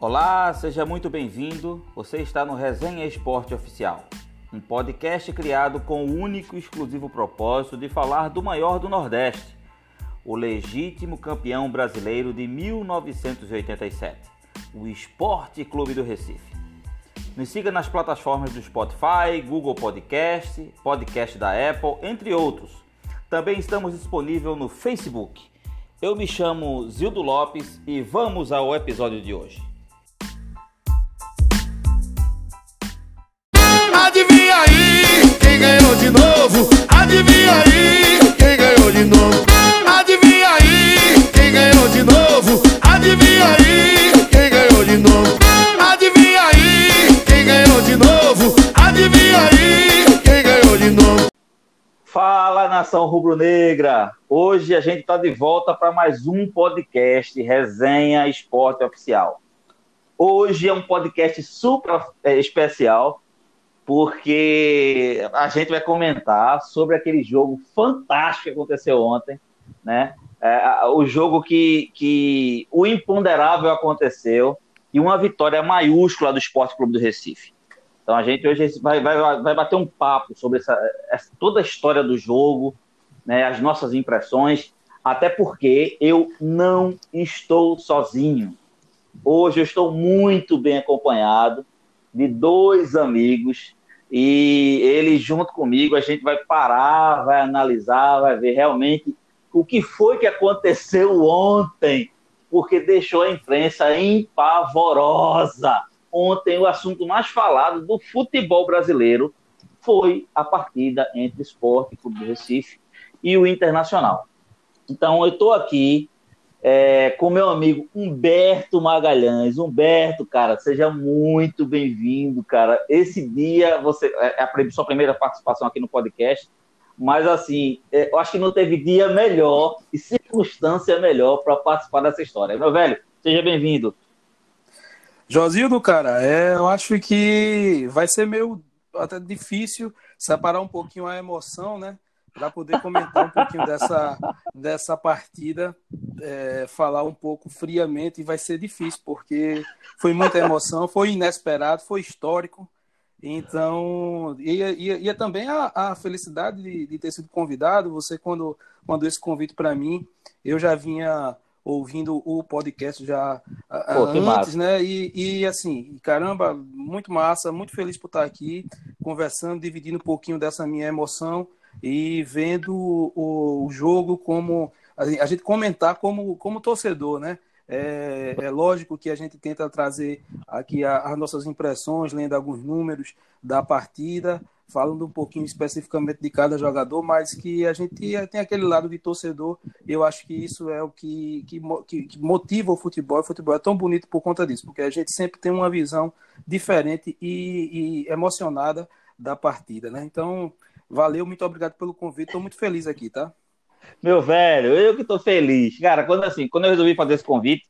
Olá, seja muito bem-vindo. Você está no Resenha Esporte Oficial, um podcast criado com o único e exclusivo propósito de falar do maior do Nordeste, o legítimo campeão brasileiro de 1987, o Esporte Clube do Recife. Nos siga nas plataformas do Spotify, Google Podcast, Podcast da Apple, entre outros. Também estamos disponíveis no Facebook. Eu me chamo Zildo Lopes e vamos ao episódio de hoje. Novo? Adivinha aí quem ganhou de novo? Adivinha aí quem ganhou de novo? Adivinha aí quem ganhou de novo? Adivinha aí quem ganhou de novo? Adivinha aí quem ganhou de novo? Fala nação rubro-negra! Hoje a gente está de volta para mais um podcast Resenha Esporte Oficial. Hoje é um podcast super é, especial porque a gente vai comentar sobre aquele jogo fantástico que aconteceu ontem, né? É, o jogo que, que o imponderável aconteceu e uma vitória maiúscula do Esporte Clube do Recife. Então a gente hoje vai, vai, vai bater um papo sobre essa, essa, toda a história do jogo, né, as nossas impressões, até porque eu não estou sozinho. Hoje eu estou muito bem acompanhado de dois amigos e ele junto comigo a gente vai parar, vai analisar, vai ver realmente o que foi que aconteceu ontem, porque deixou a imprensa empavorosa. Ontem o assunto mais falado do futebol brasileiro foi a partida entre Esporte Clube do Recife e o Internacional. Então eu estou aqui é, com meu amigo Humberto Magalhães. Humberto, cara, seja muito bem-vindo, cara. Esse dia você é, é a sua primeira participação aqui no podcast, mas assim, é, eu acho que não teve dia melhor e circunstância melhor para participar dessa história. Meu velho, seja bem-vindo. Josildo, cara, é, eu acho que vai ser meio até difícil separar um pouquinho a emoção, né? para poder comentar um pouquinho dessa, dessa partida, é, falar um pouco friamente, e vai ser difícil, porque foi muita emoção, foi inesperado, foi histórico. Então, e, e, e é também a, a felicidade de, de, ter sido convidado. Você, quando mandou esse convite para mim, eu já vinha ouvindo o podcast já Pô, antes, massa. né? E, e assim, caramba, muito massa, muito feliz por estar aqui conversando, dividindo um pouquinho dessa minha emoção e vendo o, o jogo como a gente comentar como, como torcedor, né? É, é, lógico que a gente tenta trazer aqui as nossas impressões, lendo alguns números da partida, falando um pouquinho especificamente de cada jogador, mas que a gente tem aquele lado de torcedor. Eu acho que isso é o que, que, que motiva o futebol. O futebol é tão bonito por conta disso, porque a gente sempre tem uma visão diferente e, e emocionada da partida, né? Então, Valeu, muito obrigado pelo convite. Estou muito feliz aqui, tá? Meu velho, eu que estou feliz. Cara, quando assim, quando eu resolvi fazer esse convite,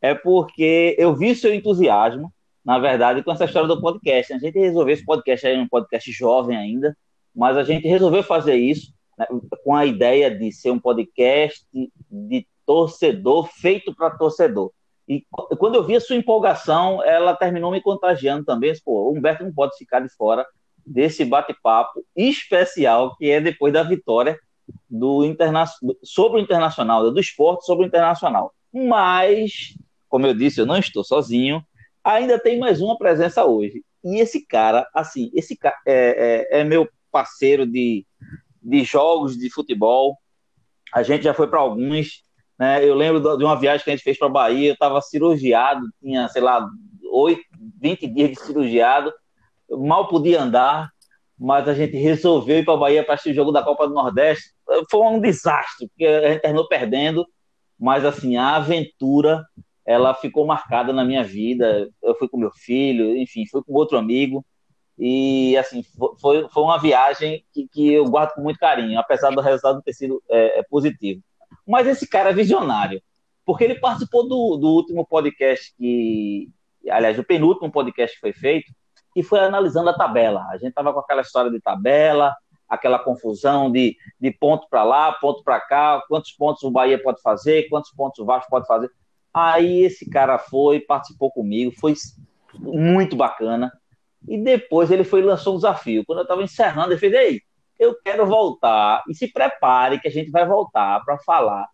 é porque eu vi seu entusiasmo, na verdade, com essa história do podcast. A gente resolveu esse podcast aí, um podcast jovem ainda, mas a gente resolveu fazer isso né, com a ideia de ser um podcast de torcedor feito para torcedor. E quando eu vi a sua empolgação, ela terminou me contagiando também. Pô, o Humberto não pode ficar de fora desse bate-papo especial que é depois da vitória do interna sobre o internacional, do esporte sobre o internacional. Mas, como eu disse, eu não estou sozinho. Ainda tem mais uma presença hoje. E esse cara, assim, esse cara é, é, é meu parceiro de, de jogos de futebol. A gente já foi para alguns. Né? Eu lembro de uma viagem que a gente fez para Bahia. Eu estava cirurgiado, tinha, sei lá, 8, 20 dias de cirurgiado mal podia andar, mas a gente resolveu ir para Bahia para assistir o jogo da Copa do Nordeste. Foi um desastre, porque a gente terminou perdendo, mas assim, a aventura ela ficou marcada na minha vida. Eu fui com meu filho, enfim, fui com outro amigo. E assim, foi, foi uma viagem que, que eu guardo com muito carinho, apesar do resultado ter sido é, é positivo. Mas esse cara é visionário, porque ele participou do, do último podcast que, aliás, o penúltimo podcast que foi feito, e foi analisando a tabela. A gente estava com aquela história de tabela, aquela confusão de, de ponto para lá, ponto para cá, quantos pontos o Bahia pode fazer, quantos pontos o Vasco pode fazer. Aí esse cara foi, participou comigo, foi muito bacana. E depois ele foi lançou um desafio. Quando eu estava encerrando, ele fez: Ei, eu quero voltar. E se prepare que a gente vai voltar para falar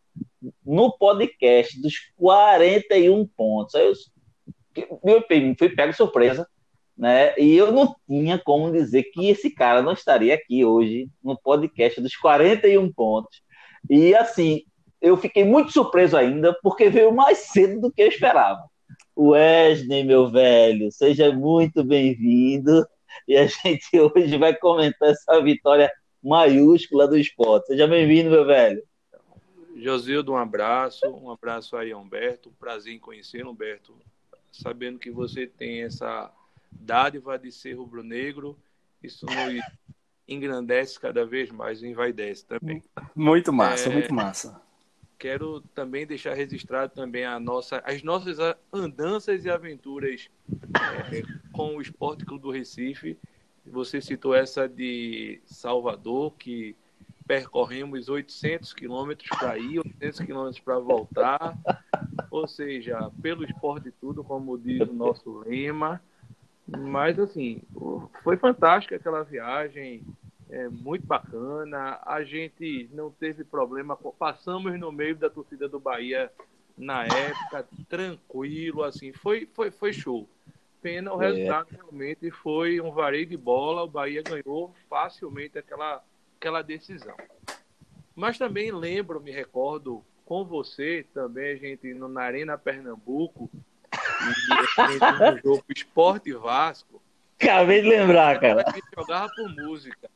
no podcast dos 41 pontos. Aí eu, eu fui pego surpresa, né? E eu não tinha como dizer que esse cara não estaria aqui hoje no podcast dos 41 pontos. E assim, eu fiquei muito surpreso ainda, porque veio mais cedo do que eu esperava. Wesley, meu velho, seja muito bem-vindo. E a gente hoje vai comentar essa vitória maiúscula do esporte. Seja bem-vindo, meu velho. Josildo, um abraço. Um abraço aí, Humberto. Um prazer em conhecer, Humberto. Sabendo que você tem essa dádiva de ser rubro-negro, isso nos engrandece cada vez mais envaidece também. Muito massa, é... muito massa quero também deixar registrado também a nossa, as nossas andanças e aventuras é, com o Esporte Clube do Recife. Você citou essa de Salvador, que percorremos 800 quilômetros para ir, 800 quilômetros para voltar. Ou seja, pelo esporte tudo, como diz o nosso lema. Mas, assim, foi fantástica aquela viagem é, muito bacana. A gente não teve problema, passamos no meio da torcida do Bahia na época, tranquilo, assim, foi, foi, foi show. Pena, o é. resultado realmente foi um vareio de bola, o Bahia ganhou facilmente aquela, aquela decisão. Mas também lembro, me recordo, com você, também a gente no, na Arena Pernambuco, e a gente no jogo Esporte Vasco. Acabei de lembrar, cara. A gente jogava por música.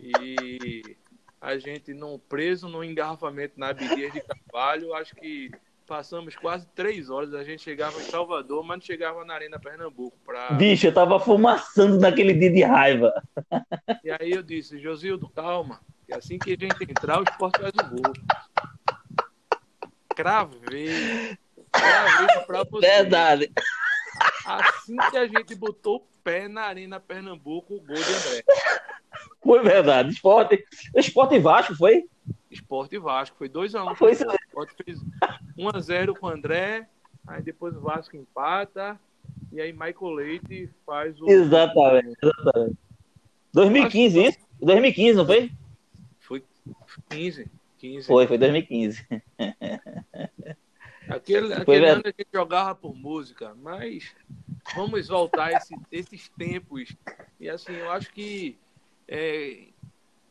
E a gente não preso no engarrafamento na Abdias de Carvalho, acho que passamos quase três horas. A gente chegava em Salvador, mas não chegava na Arena Pernambuco. Pra... Bicho, eu tava fumaçando naquele dia de raiva. E aí eu disse, Josildo, calma, que assim que a gente entrar, o esporte faz o gol. Cravei. Verdade. Assim que a gente botou o pé na Arena Pernambuco, o gol de André. Foi verdade. Esporte, esporte Vasco, foi? Esporte Vasco, foi 2x1. Um foi isso. O esporte fez 1x0 com o André, aí depois o Vasco empata, e aí Michael Leite faz o. Exatamente, exatamente. 2015, isso? 2015, não foi? Foi 15. 15. Foi, foi 2015. Aquele, aquele ano a gente jogava por música, mas vamos voltar esse, esses tempos. E assim, eu acho que é,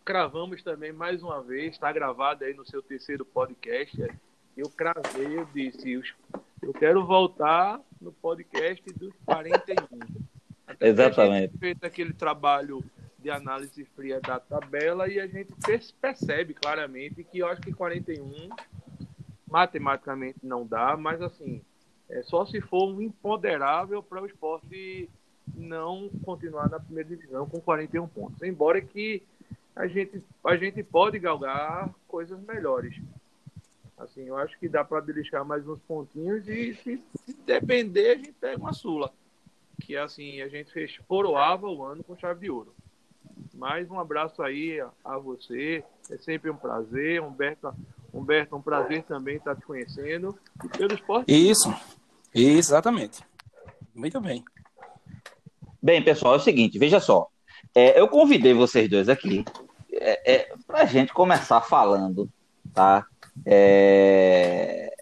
cravamos também mais uma vez, está gravado aí no seu terceiro podcast. Eu cravei, eu disse, eu quero voltar no podcast dos 41. Até Exatamente. feito aquele trabalho de análise fria da tabela e a gente percebe claramente que eu acho que 41 matematicamente não dá, mas assim, é só se for um imponderável para o esporte não continuar na primeira divisão com 41 pontos. Embora que a gente, a gente pode galgar coisas melhores. Assim, eu acho que dá para beliscar mais uns pontinhos e se, se, depender, a gente pega uma sula. Que assim, a gente fez coroava o ano com chave de ouro. Mais um abraço aí a, a você. É sempre um prazer. Humberto, Humberto, um prazer também estar te conhecendo. E pelo esporte. Isso, exatamente. Muito bem. Bem, pessoal, é o seguinte, veja só. É, eu convidei vocês dois aqui é, é, para a gente começar falando, tá? É...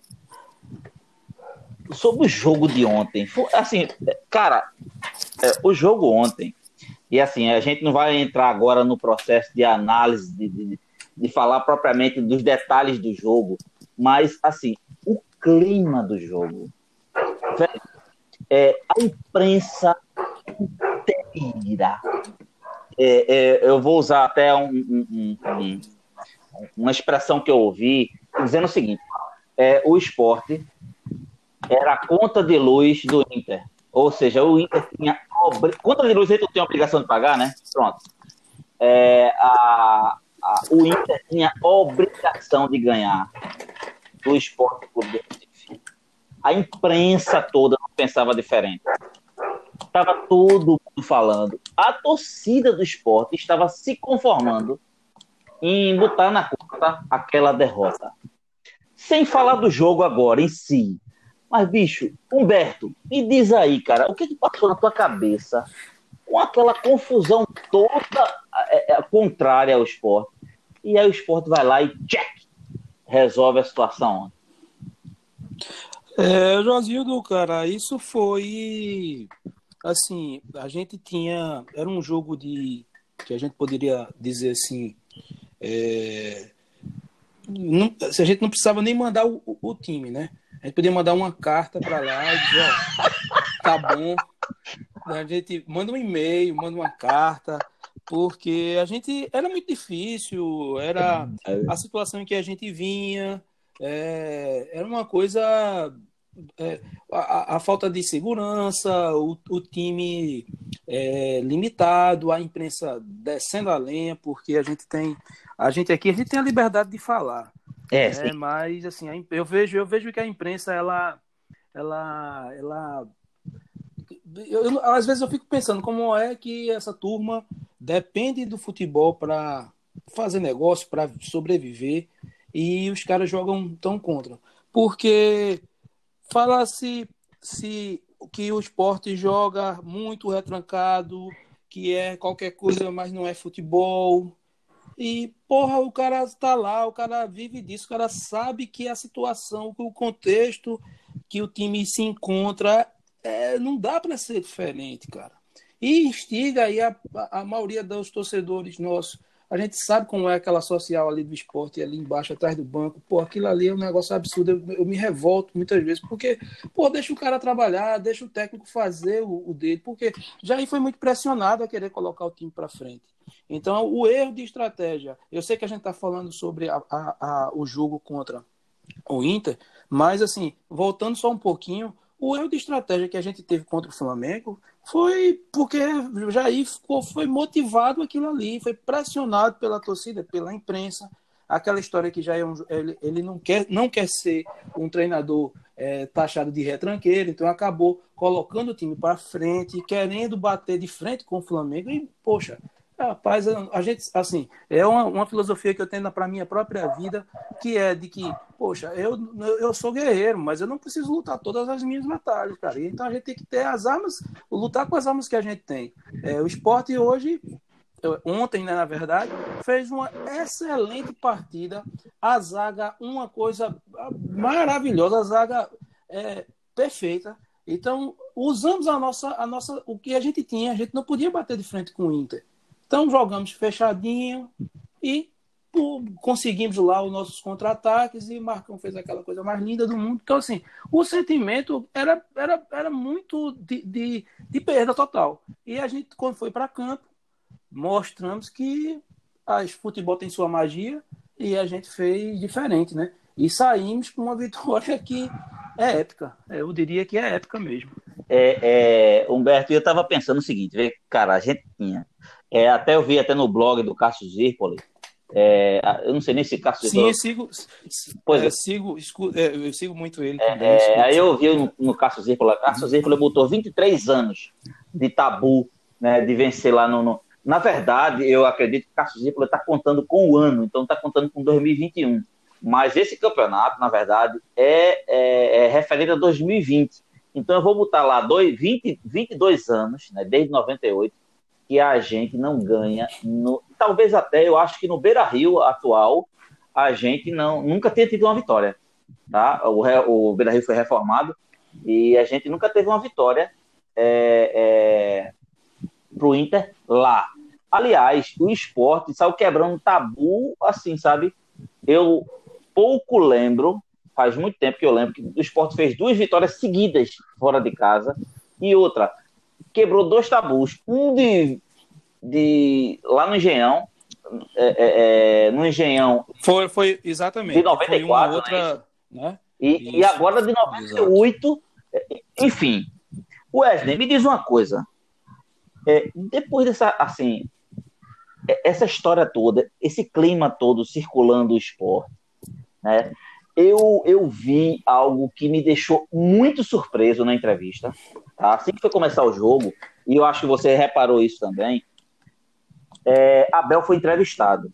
Sobre o jogo de ontem. Assim, cara, é, o jogo ontem, e assim, a gente não vai entrar agora no processo de análise, de, de, de falar propriamente dos detalhes do jogo, mas, assim, o clima do jogo. É, a imprensa inteira. É, é, eu vou usar até um, um, um, uma expressão que eu ouvi dizendo o seguinte: é, o esporte era a conta de luz do Inter. Ou seja, o Inter tinha. Conta de luz aí tu tem a obrigação de pagar, né? Pronto. É, a, a, o Inter tinha obrigação de ganhar do esporte clube A imprensa toda não pensava diferente. Estava todo mundo falando. A torcida do esporte estava se conformando em botar na conta aquela derrota. Sem falar do jogo agora em si, Mas, bicho, Humberto, me diz aí, cara, o que, que passou na tua cabeça com aquela confusão toda é, é, contrária ao esporte? E aí o esporte vai lá e check, resolve a situação. É, Josildo, cara, isso foi assim, a gente tinha, era um jogo de que a gente poderia dizer assim, é, não, a gente não precisava nem mandar o, o, time, né? A gente podia mandar uma carta para lá e dizer, ó, tá bom. A gente manda um e-mail, manda uma carta, porque a gente era muito difícil, era a situação em que a gente vinha, é, era uma coisa é, a, a, falta de segurança, o, o time é, limitado, a imprensa descendo a lenha, porque a gente tem a gente aqui a gente tem a liberdade de falar. É, né? mas assim, eu vejo eu vejo que a imprensa ela ela ela eu, eu, às vezes eu fico pensando como é que essa turma depende do futebol para fazer negócio, para sobreviver e os caras jogam tão contra. Porque fala-se se que o esporte joga muito retrancado, que é qualquer coisa, mas não é futebol. E, porra, o cara está lá, o cara vive disso, o cara sabe que a situação, que o contexto que o time se encontra, é, não dá para ser diferente, cara. E instiga aí a, a maioria dos torcedores nossos a gente sabe como é aquela social ali do esporte, ali embaixo, atrás do banco. Pô, aquilo ali é um negócio absurdo. Eu, eu me revolto muitas vezes, porque, pô, deixa o cara trabalhar, deixa o técnico fazer o, o dele, porque Jair foi muito pressionado a querer colocar o time para frente. Então, o erro de estratégia. Eu sei que a gente está falando sobre a, a, a, o jogo contra o Inter, mas, assim, voltando só um pouquinho, o erro de estratégia que a gente teve contra o Flamengo foi porque o Jair ficou, foi motivado aquilo ali, foi pressionado pela torcida, pela imprensa. Aquela história que já é um, ele, ele não, quer, não quer ser um treinador é, taxado de retranqueiro, então acabou colocando o time para frente, querendo bater de frente com o Flamengo. E, poxa, Rapaz, a gente, assim, é uma, uma filosofia que eu tenho para minha própria vida, que é de que, poxa, eu, eu sou guerreiro, mas eu não preciso lutar todas as minhas batalhas, cara. Então a gente tem que ter as armas, lutar com as armas que a gente tem. É, o esporte hoje, ontem, né, na verdade, fez uma excelente partida. A zaga, uma coisa maravilhosa, a zaga é, perfeita. Então, usamos a nossa, a nossa, o que a gente tinha, a gente não podia bater de frente com o Inter. Então jogamos fechadinho e conseguimos lá os nossos contra-ataques e Marcão fez aquela coisa mais linda do mundo. Então, assim, o sentimento era, era, era muito de, de, de perda total. E a gente, quando foi para campo, mostramos que o futebol tem sua magia e a gente fez diferente, né? E saímos com uma vitória que é épica. Eu diria que é épica mesmo. É, é, Humberto, eu estava pensando o seguinte, cara, a gente tinha é, até eu vi até no blog do Cássio Zirpoli. É, eu não sei nem se Cássio Sim, eu sigo, pois é, é. sigo, é, eu sigo muito ele. É, é, aí eu vi no, no Cássio Zirpoli, Cássio Zirpoli botou 23 anos de tabu, né, de vencer lá no, no... Na verdade, eu acredito que o Cássio Zirpoli está contando com o ano, então está contando com 2021. Mas esse campeonato, na verdade, é, é, é referente a 2020. Então eu vou botar lá dois, 20, 22 anos, né, desde 98, que a gente não ganha. No, talvez até, eu acho que no Beira Rio atual, a gente não nunca tenha tido uma vitória. Tá? O, o Beira Rio foi reformado e a gente nunca teve uma vitória é, é, para o Inter lá. Aliás, o esporte saiu quebrando tabu, assim, sabe? Eu pouco lembro, faz muito tempo que eu lembro, que o esporte fez duas vitórias seguidas fora de casa e outra, quebrou dois tabus. Um de, de lá no Engenhão, é, é, é no Engenhão. Foi, foi exatamente. De 94. outra, né? né? E, e, agora de 98. Exato. Enfim. Wesley, me diz uma coisa. É, depois dessa, assim, é, essa história toda, esse clima todo circulando o esporte, né? Eu, eu vi algo que me deixou muito surpreso na entrevista. Tá? Assim que foi começar o jogo, e eu acho que você reparou isso também, é, Abel foi entrevistado.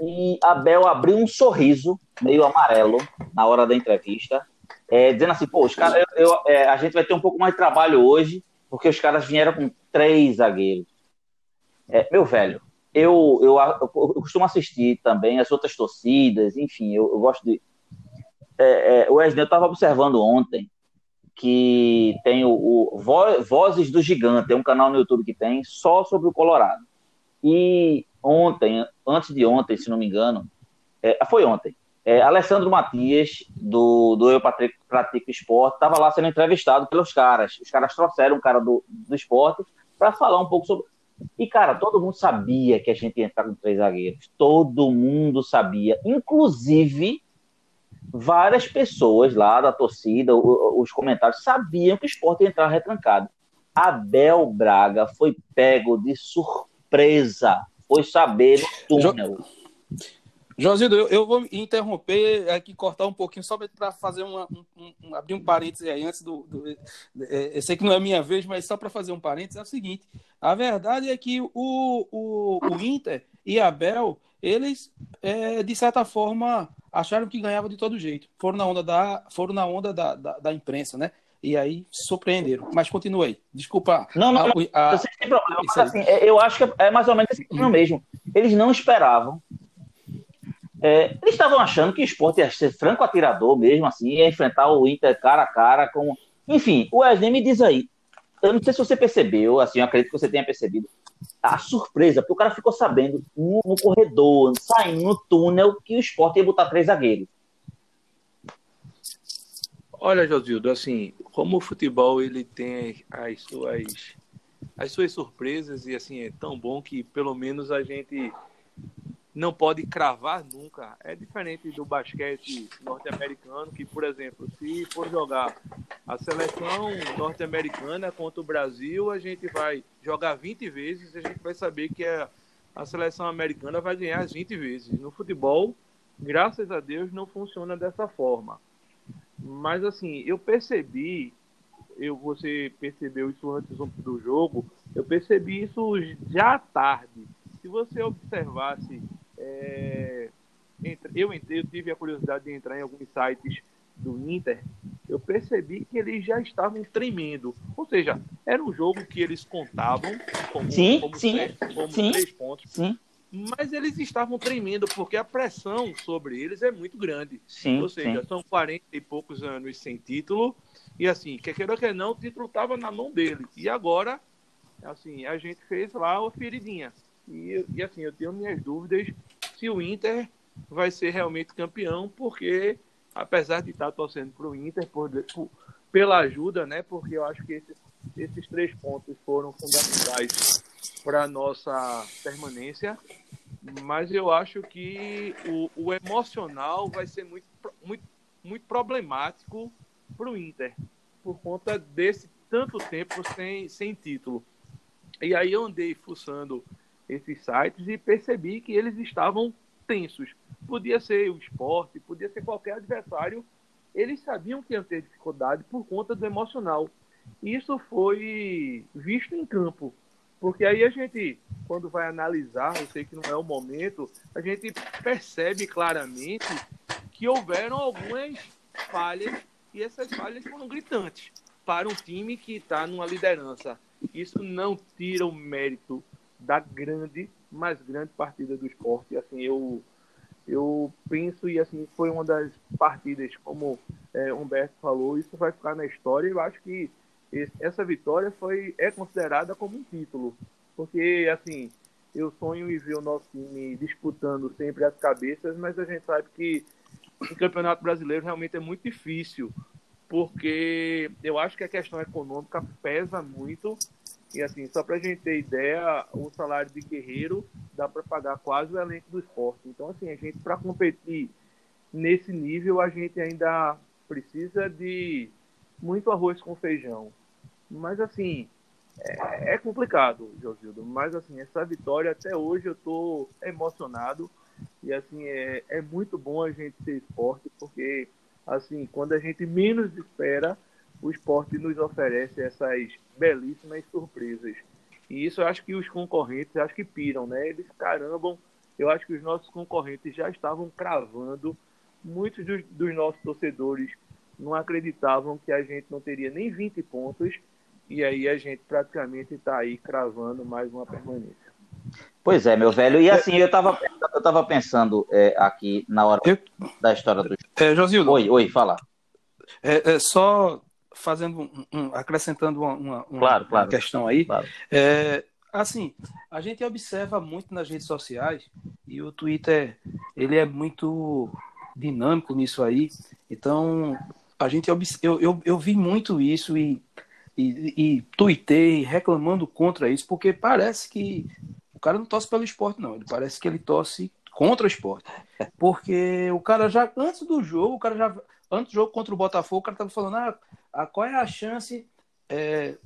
E Abel abriu um sorriso meio amarelo na hora da entrevista é, dizendo assim, pô, os caras, eu, eu, é, a gente vai ter um pouco mais de trabalho hoje, porque os caras vieram com três zagueiros. É, meu velho, eu, eu, eu, costumo assistir também as outras torcidas, enfim, eu, eu gosto de. É, é, Wesley, eu estava observando ontem que tem o, o Vozes do Gigante, é um canal no YouTube que tem só sobre o Colorado. E ontem, antes de ontem, se não me engano, é, foi ontem, é, Alessandro Matias, do, do Eu Pratico Esporte, estava lá sendo entrevistado pelos caras. Os caras trouxeram um cara do, do esporte para falar um pouco sobre. E, cara, todo mundo sabia que a gente ia entrar com três zagueiros. Todo mundo sabia. Inclusive, várias pessoas lá da torcida, os comentários, sabiam que o esporte ia entrar retrancado. Abel Braga foi pego de surpresa. Foi saber no túnel. Josildo, eu, eu, vou interromper aqui, cortar um pouquinho, só para fazer uma, um, um, abrir um parênteses aí antes do. do é, eu sei que não é minha vez, mas só para fazer um parênteses, é o seguinte: a verdade é que o, o, o Inter e a Abel, eles, é, de certa forma, acharam que ganhava de todo jeito. Foram na onda da, foram na onda da, da, da imprensa, né? E aí surpreenderam. Mas continue aí. Desculpa. Não, não, a, não. A, a... Sem problema. Mas, assim, é, eu acho que é mais ou menos esse mesmo. Eles não esperavam é, eles estavam achando que o esporte ia ser franco atirador mesmo, assim, ia enfrentar o Inter cara a cara com. Enfim, o Wesley me diz aí. Eu não sei se você percebeu, assim, eu acredito que você tenha percebido a surpresa, porque o cara ficou sabendo no, no corredor, saindo no túnel, que o esporte ia botar três zagueiros. Olha, Josildo, assim, como o futebol ele tem as suas, as suas surpresas e assim é tão bom que pelo menos a gente não pode cravar nunca. É diferente do basquete norte-americano, que, por exemplo, se for jogar a seleção norte-americana contra o Brasil, a gente vai jogar 20 vezes e a gente vai saber que a, a seleção americana vai ganhar as 20 vezes. No futebol, graças a Deus, não funciona dessa forma. Mas, assim, eu percebi, eu, você percebeu isso antes do jogo, eu percebi isso já tarde. Se você observasse é, eu entrei, eu tive a curiosidade de entrar em alguns sites do Inter, eu percebi que eles já estavam tremendo. Ou seja, era um jogo que eles contavam como, sim, como, sim, como sim, três pontos. Sim. Mas eles estavam tremendo porque a pressão sobre eles é muito grande. Sim, Ou seja, sim. são 40 e poucos anos sem título. E assim, quer queira ou quer não, o título estava na mão deles. E agora, assim, a gente fez lá a feridinha. E, e assim, eu tenho minhas dúvidas se o Inter vai ser realmente campeão, porque apesar de estar torcendo para o Inter por, por, pela ajuda, né? Porque eu acho que esses, esses três pontos foram fundamentais para a nossa permanência, mas eu acho que o, o emocional vai ser muito, muito, muito problemático para o Inter, por conta desse tanto tempo sem, sem título. E aí eu andei fuçando esses sites e percebi que eles estavam tensos. Podia ser o esporte, podia ser qualquer adversário. Eles sabiam que iam ter dificuldade por conta do emocional. Isso foi visto em campo. Porque aí a gente, quando vai analisar, eu sei que não é o momento, a gente percebe claramente que houveram algumas falhas e essas falhas foram gritantes para um time que está numa liderança. Isso não tira o mérito da grande, mais grande partida do esporte. Assim, eu, eu penso, e assim, foi uma das partidas, como é, Humberto falou, isso vai ficar na história. Eu acho que esse, essa vitória foi, é considerada como um título. Porque, assim, eu sonho em ver o nosso time disputando sempre as cabeças, mas a gente sabe que o Campeonato Brasileiro realmente é muito difícil, porque eu acho que a questão econômica pesa muito e assim, só para a gente ter ideia, o salário de guerreiro dá para pagar quase o elenco do esporte. Então, assim, a gente, para competir nesse nível, a gente ainda precisa de muito arroz com feijão. Mas, assim, é, é complicado, Josildo. Mas, assim, essa vitória, até hoje, eu estou emocionado. E, assim, é, é muito bom a gente ser esporte, porque, assim, quando a gente menos espera, o esporte nos oferece essas belíssimas surpresas. E isso eu acho que os concorrentes acho que piram, né? Eles carambam. Eu acho que os nossos concorrentes já estavam cravando. Muitos dos, dos nossos torcedores não acreditavam que a gente não teria nem 20 pontos e aí a gente praticamente está aí cravando mais uma permanência. Pois é, meu velho. E assim, eu estava eu tava pensando é, aqui na hora eu... da história do é, Josildo, Oi, oi, fala. É, é só fazendo um, um, acrescentando uma, uma, claro, uma claro, questão aí. Claro. É, assim, a gente observa muito nas redes sociais e o Twitter ele é muito dinâmico nisso aí. Então, a gente eu, eu, eu vi muito isso e, e, e tuitei reclamando contra isso, porque parece que o cara não torce pelo esporte, não. Ele parece que ele torce contra o esporte. Porque o cara já, antes do jogo, o cara já. Antes do jogo contra o Botafogo, o cara tava falando, ah, ah qual é a chance. É,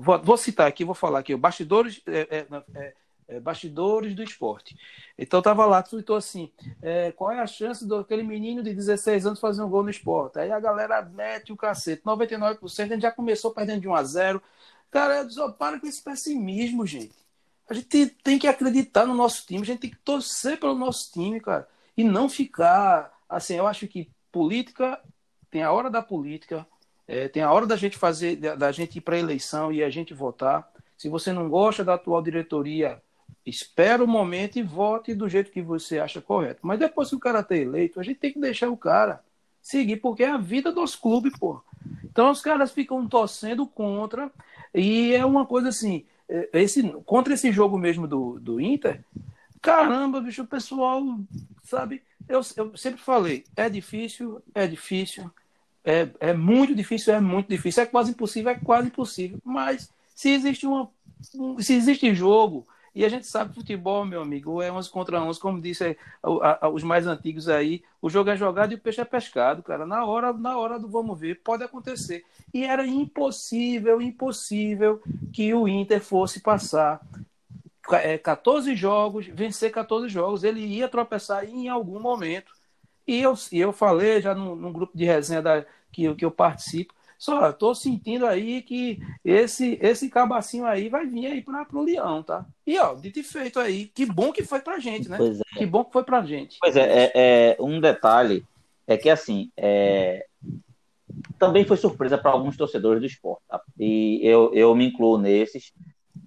vou, vou, citar aqui, vou falar aqui, bastidores. É, é, é é, bastidores do esporte. Então tava lá, tweetou assim: é, qual é a chance daquele menino de 16 anos fazer um gol no esporte? Aí a galera mete o cacete, 99%, a gente já começou perdendo de 1 a 0 Cara, eu disse, para com esse pessimismo, gente. A gente tem que acreditar no nosso time, a gente tem que torcer pelo nosso time, cara. E não ficar. Assim, eu acho que política tem a hora da política, é, tem a hora da gente fazer, da, da gente ir para a eleição e a gente votar. Se você não gosta da atual diretoria, espera o momento e vote do jeito que você acha correto. Mas depois que o cara tá eleito, a gente tem que deixar o cara seguir, porque é a vida dos clubes, pô. Então os caras ficam torcendo contra, e é uma coisa assim, é, esse, contra esse jogo mesmo do, do Inter, caramba, bicho, o pessoal, sabe, eu, eu sempre falei, é difícil, é difícil, é, é muito difícil, é muito difícil, é quase impossível, é quase impossível, mas se existe uma se existe jogo, e a gente sabe que futebol, meu amigo, é 11 contra 11, como disse os mais antigos aí, o jogo é jogado e o peixe é pescado, cara. Na hora, na hora do vamos ver, pode acontecer. E era impossível, impossível que o Inter fosse passar 14 é, jogos, vencer 14 jogos. Ele ia tropeçar em algum momento. E eu, e eu falei já num, num grupo de resenha da, que, que eu participo, só estou sentindo aí que esse esse cabacinho aí vai vir aí para o Leão, tá? E ó, dito e feito aí, que bom que foi pra gente, né? É. Que bom que foi pra gente. Pois é, é, é um detalhe é que assim, é, também foi surpresa para alguns torcedores do esporte, tá? E eu, eu me incluo nesses.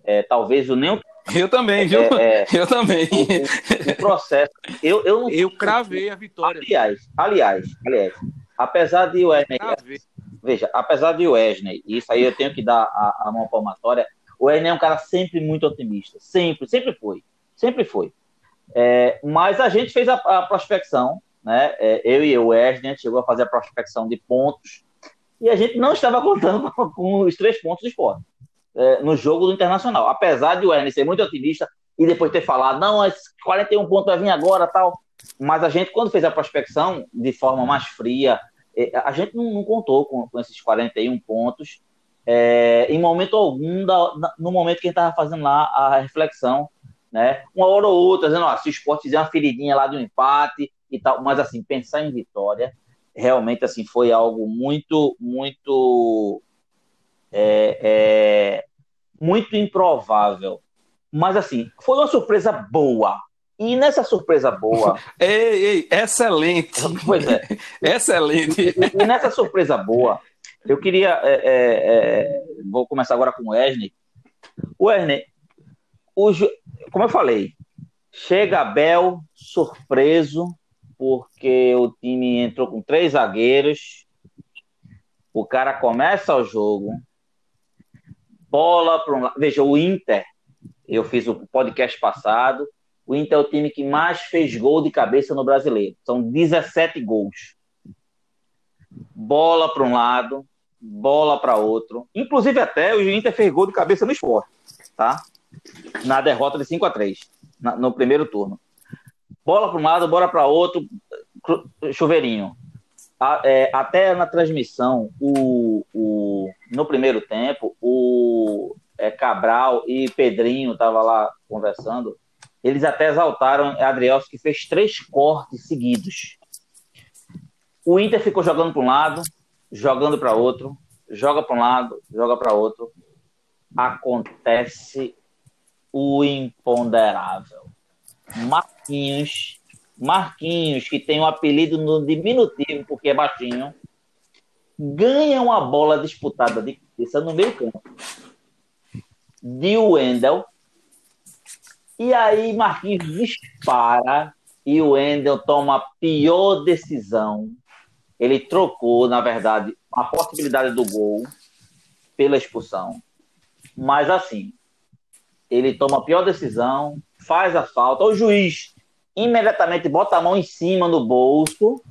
É, talvez o nem eu também, viu? É, é, eu também. O, o, processo. Eu, eu, não, eu cravei a vitória. Aliás, aliás, aliás, apesar de o Wesley, Veja, apesar de Wesley, e isso aí eu tenho que dar a, a mão palmatória, o Wesley é um cara sempre muito otimista. Sempre, sempre foi. Sempre foi. É, mas a gente fez a, a prospecção, né? É, eu e o Wesley, a gente chegou a fazer a prospecção de pontos, e a gente não estava contando com, com os três pontos do esporte é, no jogo do Internacional. Apesar de o Wesley ser muito otimista e depois ter falado, não, esse 41 pontos vai vir agora tal. Mas a gente, quando fez a prospecção de forma mais fria, é, a gente não, não contou com, com, esses 41 pontos é, em momento algum, da, no momento que a gente estava fazendo lá a reflexão, né? Uma hora ou outra, dizendo, ó, se o esporte fizer uma feridinha lá um empate e tal, mas assim, pensar em vitória, realmente assim, foi algo muito, muito, é, é, muito improvável. Mas assim, foi uma surpresa boa, e nessa surpresa boa. ei, ei, excelente! Pois é. excelente! E, e, nessa surpresa boa, eu queria. É, é, é, vou começar agora com o Wesley. O Wesley, o, como eu falei, chega Abel surpreso, porque o time entrou com três zagueiros. O cara começa o jogo, bola para um lado. Veja, o Inter, eu fiz o podcast passado o Inter é o time que mais fez gol de cabeça no brasileiro. São 17 gols. Bola para um lado, bola para outro. Inclusive, até o Inter fez gol de cabeça no esporte, tá? Na derrota de 5 a 3 no primeiro turno. Bola para um lado, bola para outro, chuveirinho. A, é, até na transmissão, o, o, no primeiro tempo, o é, Cabral e Pedrinho estavam lá conversando eles até exaltaram Adrielso, que fez três cortes seguidos. O Inter ficou jogando para um lado, jogando para outro, joga para um lado, joga para outro. Acontece o imponderável. Marquinhos, Marquinhos, que tem um apelido no diminutivo porque é baixinho, ganha uma bola disputada de cabeça no meio campo de Wendel. E aí Marquinhos dispara e o Wendel toma a pior decisão. Ele trocou, na verdade, a possibilidade do gol pela expulsão. Mas assim, ele toma a pior decisão, faz a falta. O juiz imediatamente bota a mão em cima no bolso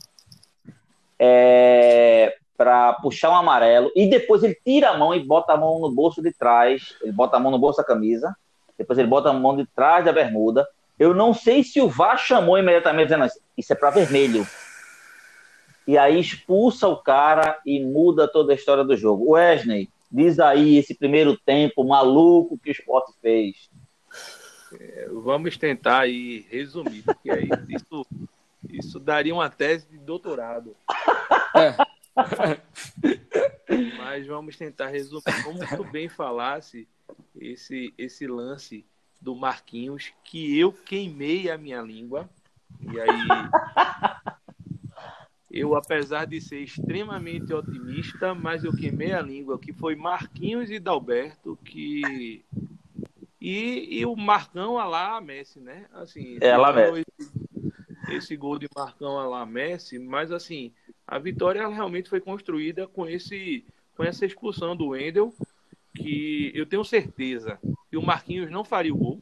é, para puxar um amarelo e depois ele tira a mão e bota a mão no bolso de trás, ele bota a mão no bolso da camisa, depois ele bota a mão de trás da bermuda. Eu não sei se o VAR chamou imediatamente dizendo isso é para vermelho. E aí expulsa o cara e muda toda a história do jogo. Wesley, diz aí esse primeiro tempo maluco que o esporte fez. Vamos tentar aí resumir, porque aí isso, isso daria uma tese de doutorado. É. Mas vamos tentar resumir. Como tu bem falasse, esse, esse lance do Marquinhos, que eu queimei a minha língua. E aí, eu, apesar de ser extremamente otimista, mas eu queimei a língua, que foi Marquinhos e Dalberto, que. E, e o Marcão a lá Messi, né? Assim, é, lá Messi. Esse, esse gol de Marcão a lá Messi, mas assim, a vitória realmente foi construída com esse com essa expulsão do Wendel, que eu tenho certeza que o Marquinhos não faria o gol.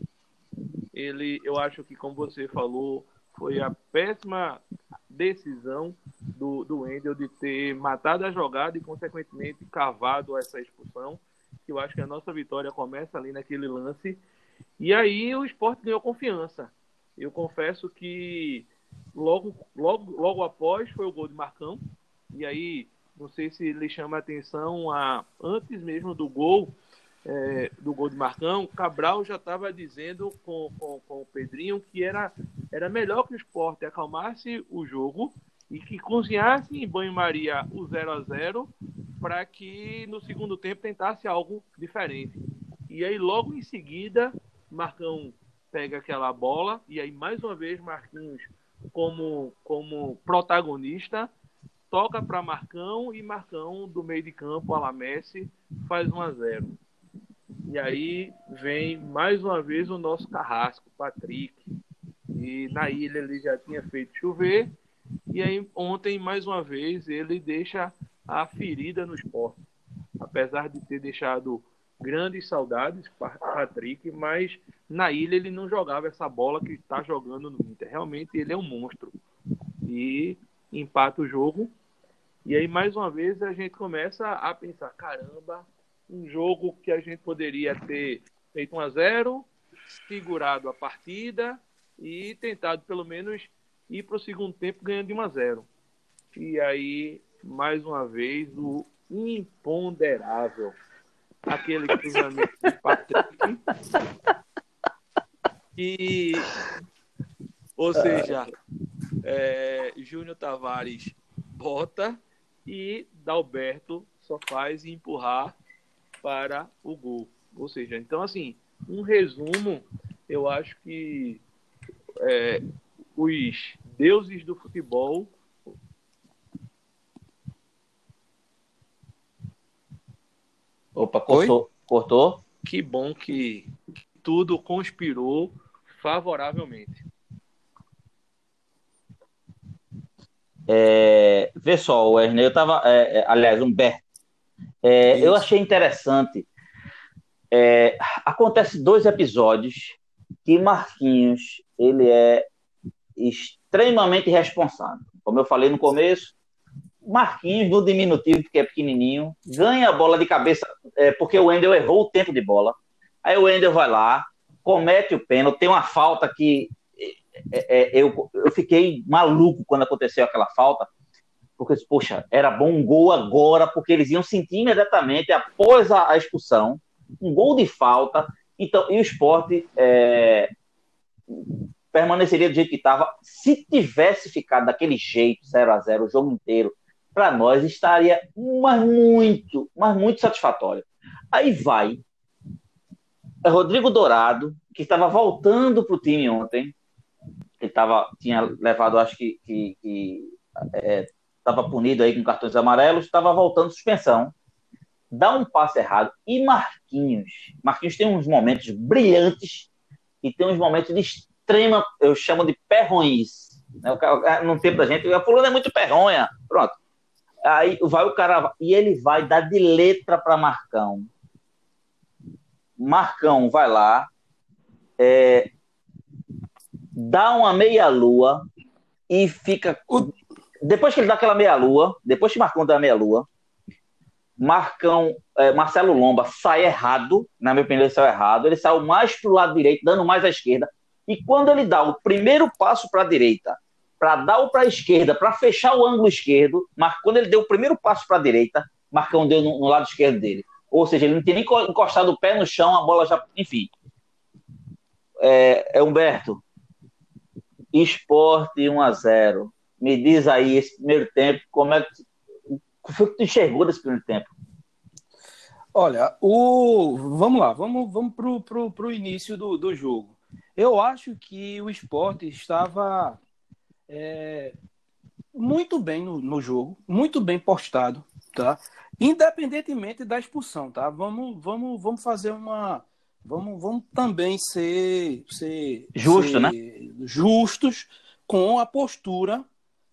Ele, eu acho que, como você falou, foi a péssima decisão do, do Wendel de ter matado a jogada e, consequentemente, cavado essa expulsão. Eu acho que a nossa vitória começa ali naquele lance. E aí o esporte ganhou confiança. Eu confesso que Logo, logo, logo após foi o gol de Marcão. E aí, não sei se ele chama a atenção, a, antes mesmo do gol, é, do gol de Marcão, Cabral já estava dizendo com, com, com o Pedrinho que era, era melhor que o esporte acalmasse o jogo e que cozinhasse em banho-maria o 0 a 0 para que no segundo tempo tentasse algo diferente. E aí, logo em seguida, Marcão pega aquela bola e aí, mais uma vez, Marquinhos como, como protagonista, toca para Marcão e Marcão, do meio de campo, a Messi, faz 1 a 0 E aí vem mais uma vez o nosso carrasco, Patrick. E na ilha ele já tinha feito chover. E aí ontem, mais uma vez, ele deixa a ferida no esporte. Apesar de ter deixado grandes saudades, Patrick, mas na ilha ele não jogava essa bola que está jogando no Inter. Realmente ele é um monstro. E empata o jogo. E aí, mais uma vez, a gente começa a pensar: caramba, um jogo que a gente poderia ter feito 1 a 0 segurado a partida e tentado pelo menos ir para o segundo tempo ganhando de 1 a 0 E aí, mais uma vez, o imponderável aquele cruzamento de Patrick. E, ou seja, é, Júnior Tavares bota e Dalberto só faz empurrar para o gol. Ou seja, então assim, um resumo, eu acho que é, os deuses do futebol Opa, cortou. Oi? Cortou? Que bom que tudo conspirou favoravelmente. É, vê só, Wesley, eu tava. É, é aliás, Humberto. É, eu achei interessante. É, acontece dois episódios que Marquinhos ele é extremamente responsável. Como eu falei no começo, Marquinhos, no diminutivo, porque é pequenininho, ganha a bola de cabeça, é, porque o Wendel errou o tempo de bola. Aí o Wendel vai lá, comete o pênalti, tem uma falta que é, é, eu, eu fiquei maluco quando aconteceu aquela falta, porque, poxa, era bom um gol agora, porque eles iam sentir imediatamente, após a, a expulsão, um gol de falta, então, e o esporte é, permaneceria do jeito que estava. Se tivesse ficado daquele jeito, 0 a 0 o jogo inteiro, para nós estaria mas muito, mas muito satisfatório. Aí vai é Rodrigo Dourado, que estava voltando para o time ontem. Ele tava, tinha levado, acho que, que, que é, estava punido aí com cartões amarelos, estava voltando suspensão. Dá um passe errado. E Marquinhos? Marquinhos tem uns momentos brilhantes e tem uns momentos de extrema, eu chamo de perrões. Né? No tempo da gente, a fulano é muito perronha. Pronto. Aí vai o cara e ele vai dar de letra para Marcão. Marcão vai lá, é, dá uma meia-lua e fica. Depois que ele dá aquela meia-lua, depois que Marcão dá a meia-lua, Marcão, é, Marcelo Lomba sai errado, na minha opinião, ele saiu errado. Ele saiu mais para o lado direito, dando mais à esquerda. E quando ele dá o primeiro passo para a direita, para dar o para a esquerda, para fechar o ângulo esquerdo, mas quando ele deu o primeiro passo para a direita, Marcão deu no, no, lado esquerdo dele. Ou seja, ele não tinha nem encostado o pé no chão, a bola já. Enfim. É, é Humberto. Esporte 1 a 0 Me diz aí esse primeiro tempo, como é que. O que tu enxergou desse primeiro tempo? Olha, o... vamos lá, vamos, vamos para o pro, pro início do, do jogo. Eu acho que o esporte estava é, muito bem no, no, jogo, muito bem postado, tá? Independentemente da expulsão, tá? Vamos, vamos, vamos fazer uma, vamos, vamos também ser, ser justo, ser né? Justos com a postura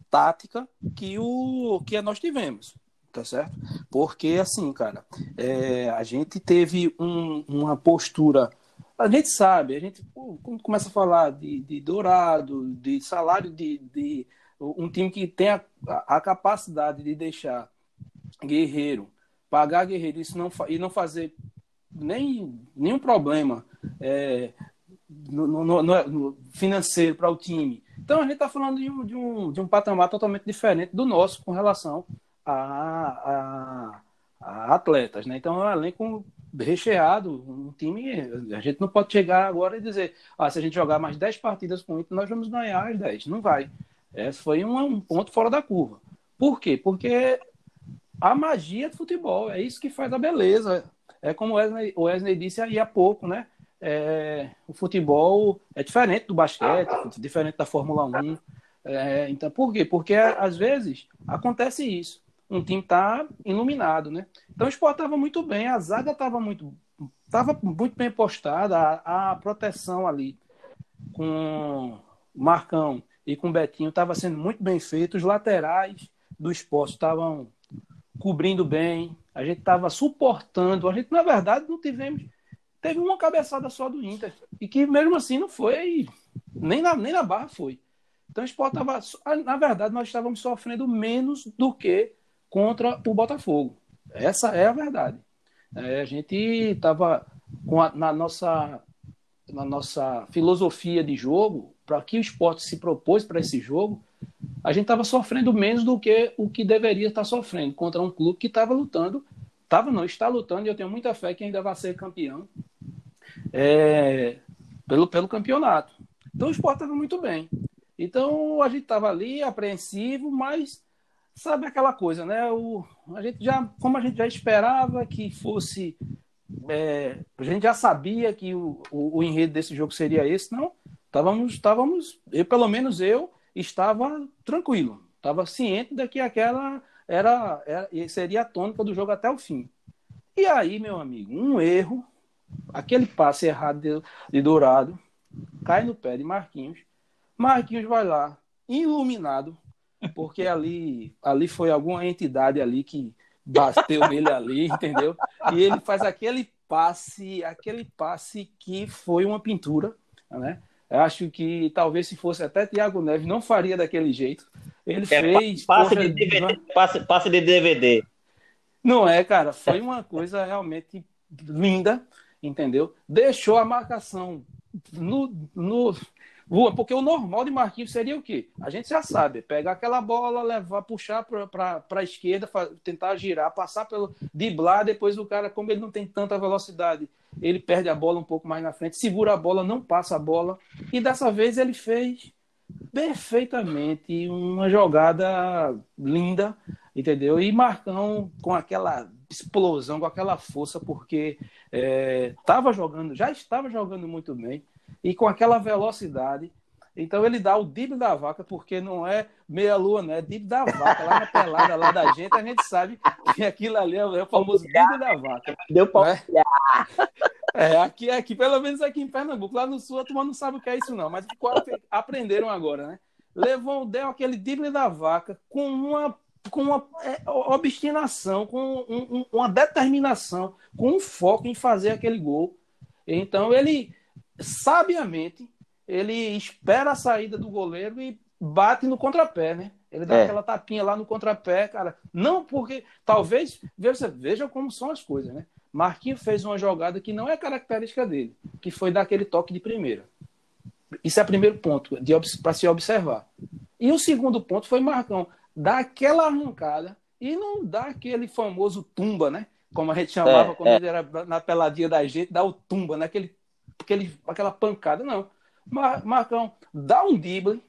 tática que o que nós tivemos, tá certo? Porque assim, cara, é, a gente teve um, uma postura a gente sabe, a gente quando começa a falar de, de Dourado, de salário de, de um time que tem a, a capacidade de deixar Guerreiro, pagar Guerreiro isso não, e não fazer nem, nenhum problema é, no, no, no, financeiro para o time. Então a gente está falando de um, de, um, de um patamar totalmente diferente do nosso com relação a, a, a atletas. Né? Então é um elenco recheado, um time. A gente não pode chegar agora e dizer, ah, se a gente jogar mais 10 partidas com o Inter, nós vamos ganhar as 10. Não vai. Esse foi um, um, ponto fora da curva. Por quê? Porque a magia do futebol, é isso que faz a beleza. É como o Wesley, o Wesley disse aí há pouco, né? É, o futebol é diferente do basquete, diferente da Fórmula 1. É, então, por quê? Porque às vezes acontece isso um time tá iluminado, né? Então o Sport estava muito bem, a zaga estava muito, tava muito bem postada, a, a, proteção ali com Marcão e com Betinho estava sendo muito bem feita, os laterais do esporte estavam cobrindo bem, a gente estava suportando, a gente na verdade não tivemos, teve uma cabeçada só do Inter, e que mesmo assim não foi, nem na, nem na barra foi. Então o esporte estava, na verdade nós estávamos sofrendo menos do que contra o Botafogo. Essa é a verdade. É, a gente estava na nossa na nossa filosofia de jogo, para que o esporte se propôs para esse jogo, a gente estava sofrendo menos do que o que deveria estar sofrendo contra um clube que estava lutando, estava não, está lutando, e eu tenho muita fé que ainda vai ser campeão é, pelo, pelo campeonato. Então o esporte estava muito bem. Então a gente estava ali apreensivo, mas sabe aquela coisa, né? O, a gente já, como a gente já esperava que fosse, é, a gente já sabia que o, o, o, enredo desse jogo seria esse, não? Estávamos, estávamos, eu pelo menos eu estava tranquilo, estava ciente de que aquela era, era seria a tônica do jogo até o fim. E aí, meu amigo, um erro, aquele passe errado de, de Dourado, cai no pé de Marquinhos. Marquinhos vai lá, iluminado, porque ali, ali foi alguma entidade ali que bateu nele ali, entendeu? E ele faz aquele passe, aquele passe que foi uma pintura, né? Eu acho que talvez se fosse até Thiago Neves não faria daquele jeito. Ele é, fez passe, de DVD, passe, passe de DVD. Não é, cara, foi uma coisa realmente linda, entendeu? Deixou a marcação no, no, porque o normal de Marquinhos seria o quê? A gente já sabe, pegar aquela bola, levar, puxar para a esquerda, tentar girar, passar pelo. driblar, depois o cara, como ele não tem tanta velocidade, ele perde a bola um pouco mais na frente, segura a bola, não passa a bola. E dessa vez ele fez perfeitamente uma jogada linda, entendeu? E Marcão com aquela explosão, com aquela força, porque estava é, jogando, já estava jogando muito bem e com aquela velocidade, Então ele dá o drible da vaca, porque não é meia-lua, não é da vaca. Lá na pelada lá da gente, a gente sabe que aquilo ali é o famoso drible da vaca. Deu pra é? é, aqui, aqui, pelo menos aqui em Pernambuco, lá no sul, a turma não sabe o que é isso, não. Mas aprenderam agora, né? Levou, deu aquele drible da vaca com uma com uma é, obstinação, com um, um, uma determinação, com um foco em fazer aquele gol. Então ele sabiamente ele espera a saída do goleiro e bate no contrapé, né? Ele dá é. aquela tapinha lá no contrapé, cara. Não porque talvez veja, veja como são as coisas, né? Marquinhos fez uma jogada que não é característica dele, que foi dar aquele toque de primeira. Isso é o primeiro ponto para se observar. E o segundo ponto foi Marcão dar aquela arrancada e não dar aquele famoso tumba, né? Como a gente chamava é, quando é. ele era na peladinha da gente, dar o tumba, né? Aquele, aquela pancada. Não. Mar, Marcão, dá um drible,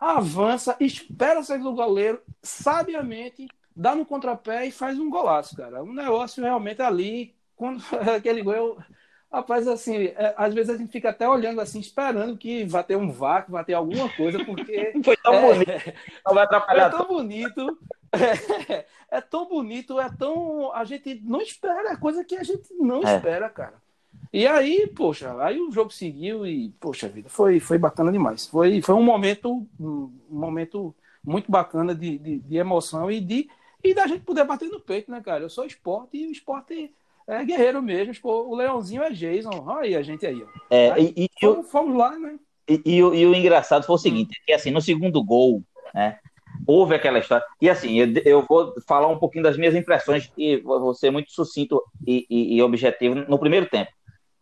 avança, espera sair do goleiro, sabiamente, dá no contrapé e faz um golaço, cara. Um negócio realmente ali, quando aquele gol, Rapaz, assim, é, às vezes a gente fica até olhando assim, esperando que vá ter um vácuo, vá ter alguma coisa, porque. Foi tão é, bonito. Não vai atrapalhar. É tão bonito. É, é, tão bonito, é tão. A gente não espera, é coisa que a gente não é. espera, cara. E aí, poxa, aí o jogo seguiu e, poxa vida, foi, foi bacana demais. Foi, foi um momento, um momento muito bacana de, de, de emoção e de e da gente poder bater no peito, né, cara? Eu sou esporte e o esporte é guerreiro mesmo. O Leãozinho é Jason. Olha aí a gente aí. É, aí, e, fomos, fomos, lá, né? E, e, e, o engraçado foi o seguinte: que assim, no segundo gol, né? Houve aquela história. E assim, eu, eu vou falar um pouquinho das minhas impressões, e vou ser muito sucinto e, e objetivo no primeiro tempo.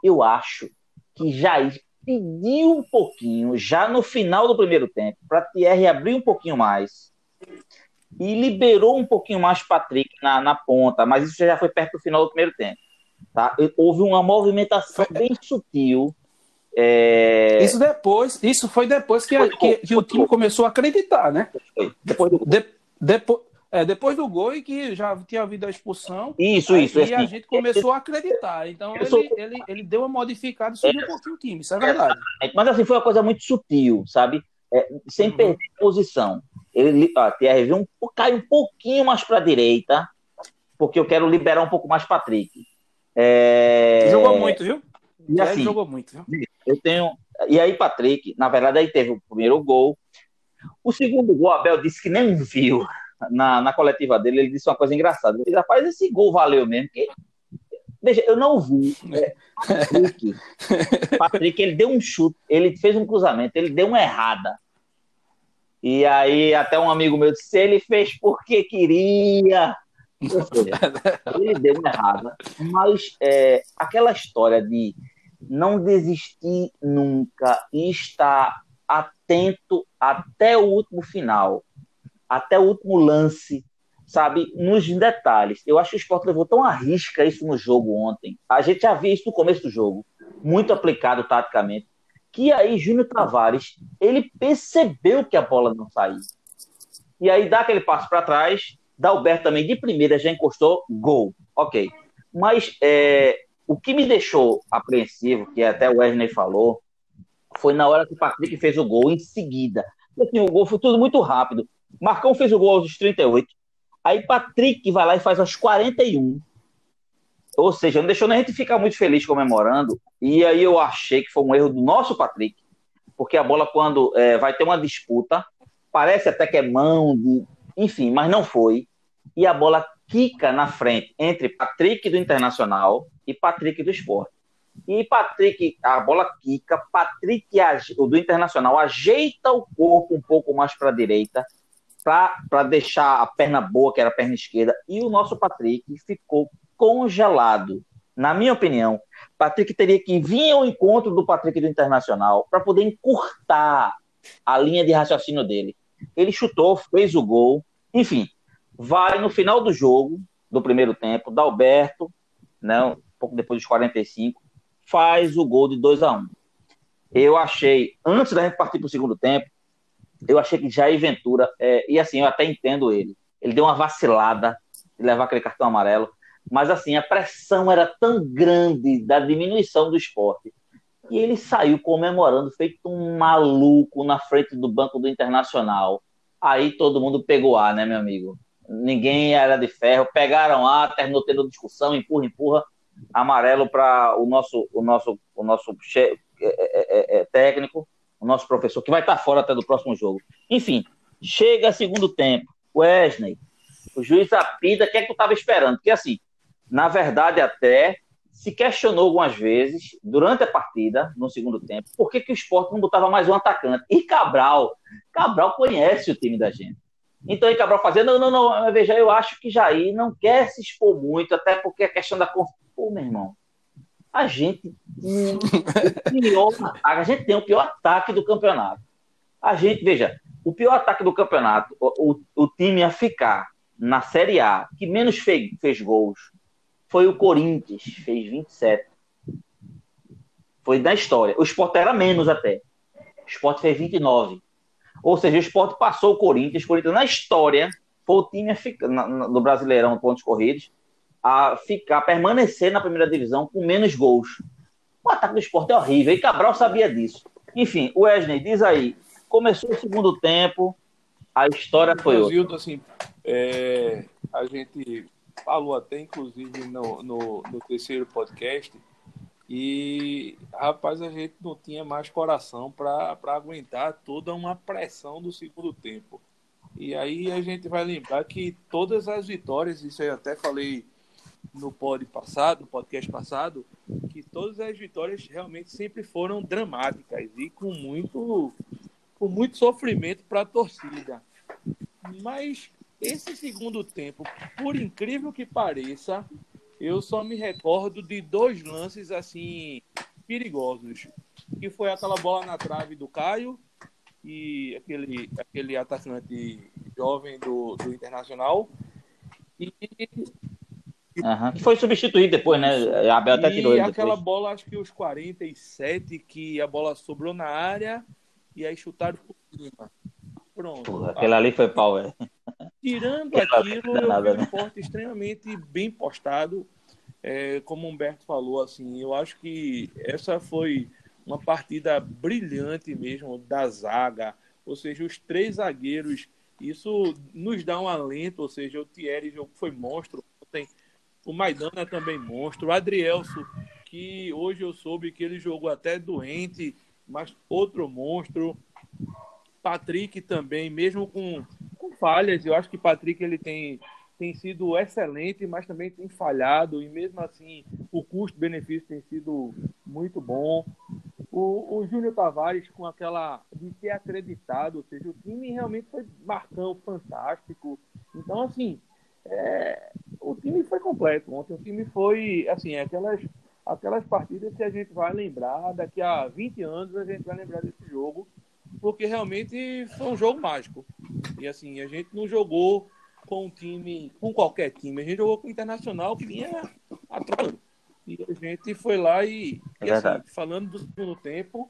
Eu acho que Jair pediu um pouquinho, já no final do primeiro tempo, para Thierry abrir um pouquinho mais e liberou um pouquinho mais Patrick na, na ponta, mas isso já foi perto do final do primeiro tempo. Tá? Houve uma movimentação bem sutil. É... Isso depois, isso foi depois que, foi, que, que o time começou a acreditar, né? Depois depois, é, depois do gol e que já tinha havido a expulsão. Isso, isso. E assim, a gente começou a acreditar. Então ele, sou... ele, ele deu uma modificada e subiu é, um pouquinho o time, isso é verdade. Mas assim, foi uma coisa muito sutil, sabe? É, sem uhum. perder posição. Ele, Thierry viu um, cai um pouquinho mais para a direita, porque eu quero liberar um pouco mais Patrick. É... Jogou muito, viu? E assim, jogou muito, viu? Eu tenho. E aí, Patrick, na verdade, aí teve o primeiro gol. O segundo gol, Abel disse que nem viu na, na coletiva dele. Ele disse uma coisa engraçada. Ele disse, rapaz, esse gol valeu mesmo. Porque... Veja, eu não vi. É, Patrick, Patrick, ele deu um chute, ele fez um cruzamento, ele deu uma errada. E aí até um amigo meu disse, ele fez porque queria. ele deu uma errada. Mas é, aquela história de não desistir nunca e estar atento até o último final, até o último lance, sabe, nos detalhes. Eu acho que o Sport levou tão a risca isso no jogo ontem. A gente já via isso no começo do jogo, muito aplicado taticamente que aí Júnior Tavares ele percebeu que a bola não saía. E aí dá aquele passo para trás, Dalberto também de primeira já encostou, gol. Ok. Mas é, o que me deixou apreensivo, que até o Wesley falou, foi na hora que o Patrick fez o gol em seguida. Assim, o gol foi tudo muito rápido. Marcão fez o gol aos 38. Aí Patrick vai lá e faz aos 41. Ou seja, não deixou nem a gente ficar muito feliz comemorando. E aí eu achei que foi um erro do nosso Patrick, porque a bola, quando é, vai ter uma disputa, parece até que é mão, de... enfim, mas não foi. E a bola quica na frente entre Patrick do Internacional e Patrick do Esporte. E Patrick, a bola quica, Patrick do Internacional ajeita o corpo um pouco mais para a direita, para deixar a perna boa, que era a perna esquerda, e o nosso Patrick ficou congelado. Na minha opinião, Patrick teria que vir ao encontro do Patrick do Internacional para poder encurtar a linha de raciocínio dele. Ele chutou, fez o gol, enfim, vai no final do jogo, do primeiro tempo, Dalberto, né, um pouco depois dos 45, faz o gol de 2 a 1 um. Eu achei, antes da gente partir para o segundo tempo, eu achei que Jair Ventura, é, e assim, eu até entendo ele, ele deu uma vacilada de levar aquele cartão amarelo, mas assim, a pressão era tão grande da diminuição do esporte. E ele saiu comemorando, feito um maluco na frente do banco do Internacional. Aí todo mundo pegou A, né, meu amigo? Ninguém era de ferro. Pegaram A, terminou tendo discussão, empurra, empurra. Amarelo para o nosso, o nosso, o nosso che... é, é, é, técnico, o nosso professor, que vai estar fora até do próximo jogo. Enfim, chega segundo tempo. Wesley, o juiz apita, o que é que tu estava esperando? Porque assim, na verdade, até se questionou algumas vezes durante a partida, no segundo tempo, por que, que o esporte não botava mais um atacante. E Cabral, Cabral conhece o time da gente. Então, e Cabral fazendo, não, não, não, veja, eu acho que Jair não quer se expor muito, até porque a questão da Pô, meu irmão, a gente tem o pior ataque, a gente tem o pior ataque do campeonato. A gente, veja, o pior ataque do campeonato, o, o, o time a ficar na Série A, que menos fez, fez gols, foi o Corinthians, fez 27. Foi da história. O Sport era menos até. O Sport fez 29. Ou seja, o Sport passou o Corinthians. O Corinthians, na história, foi o time ficar, na, do Brasileirão, pontos corridos, a ficar, a permanecer na primeira divisão com menos gols. O ataque do Sport é horrível. E Cabral sabia disso. Enfim, o Wesley, diz aí. Começou o segundo tempo, a história foi outra. assim, é, a gente falou até, inclusive, no, no, no terceiro podcast, e, rapaz, a gente não tinha mais coração para aguentar toda uma pressão do segundo tempo. E aí a gente vai lembrar que todas as vitórias, isso eu até falei no pod passado, no podcast passado, que todas as vitórias realmente sempre foram dramáticas e com muito, com muito sofrimento para a torcida. Mas esse segundo tempo, por incrível que pareça, eu só me recordo de dois lances assim perigosos, que foi aquela bola na trave do Caio e aquele aquele atacante jovem do, do Internacional e Uhum. Que foi substituído depois, né? A Abel até tirou ele. E aquela bola, acho que os 47, que a bola sobrou na área e aí chutaram por cima. Pronto. Porra, aquela ali foi pau, velho. Tirando aquilo, eu vi um né? esporte extremamente bem postado. É, como o Humberto falou, assim, eu acho que essa foi uma partida brilhante mesmo da zaga, ou seja, os três zagueiros, isso nos dá um alento, ou seja, o Thierry foi monstro, o Maidana é também monstro, o Adrielso, que hoje eu soube que ele jogou até doente, mas outro monstro, Patrick também, mesmo com, com falhas, eu acho que Patrick ele tem, tem sido excelente, mas também tem falhado, e mesmo assim o custo-benefício tem sido muito bom. O, o Júnior Tavares com aquela de ter acreditado, ou seja, o time realmente foi marcão fantástico. Então, assim, é, o time foi completo ontem. O time foi, assim, aquelas, aquelas partidas que a gente vai lembrar, daqui a 20 anos a gente vai lembrar desse jogo, porque realmente foi um jogo mágico. E assim, a gente não jogou com um time, com qualquer time, a gente jogou com o Internacional que vinha atrás. E a gente foi lá e, e assim, falando do segundo tempo,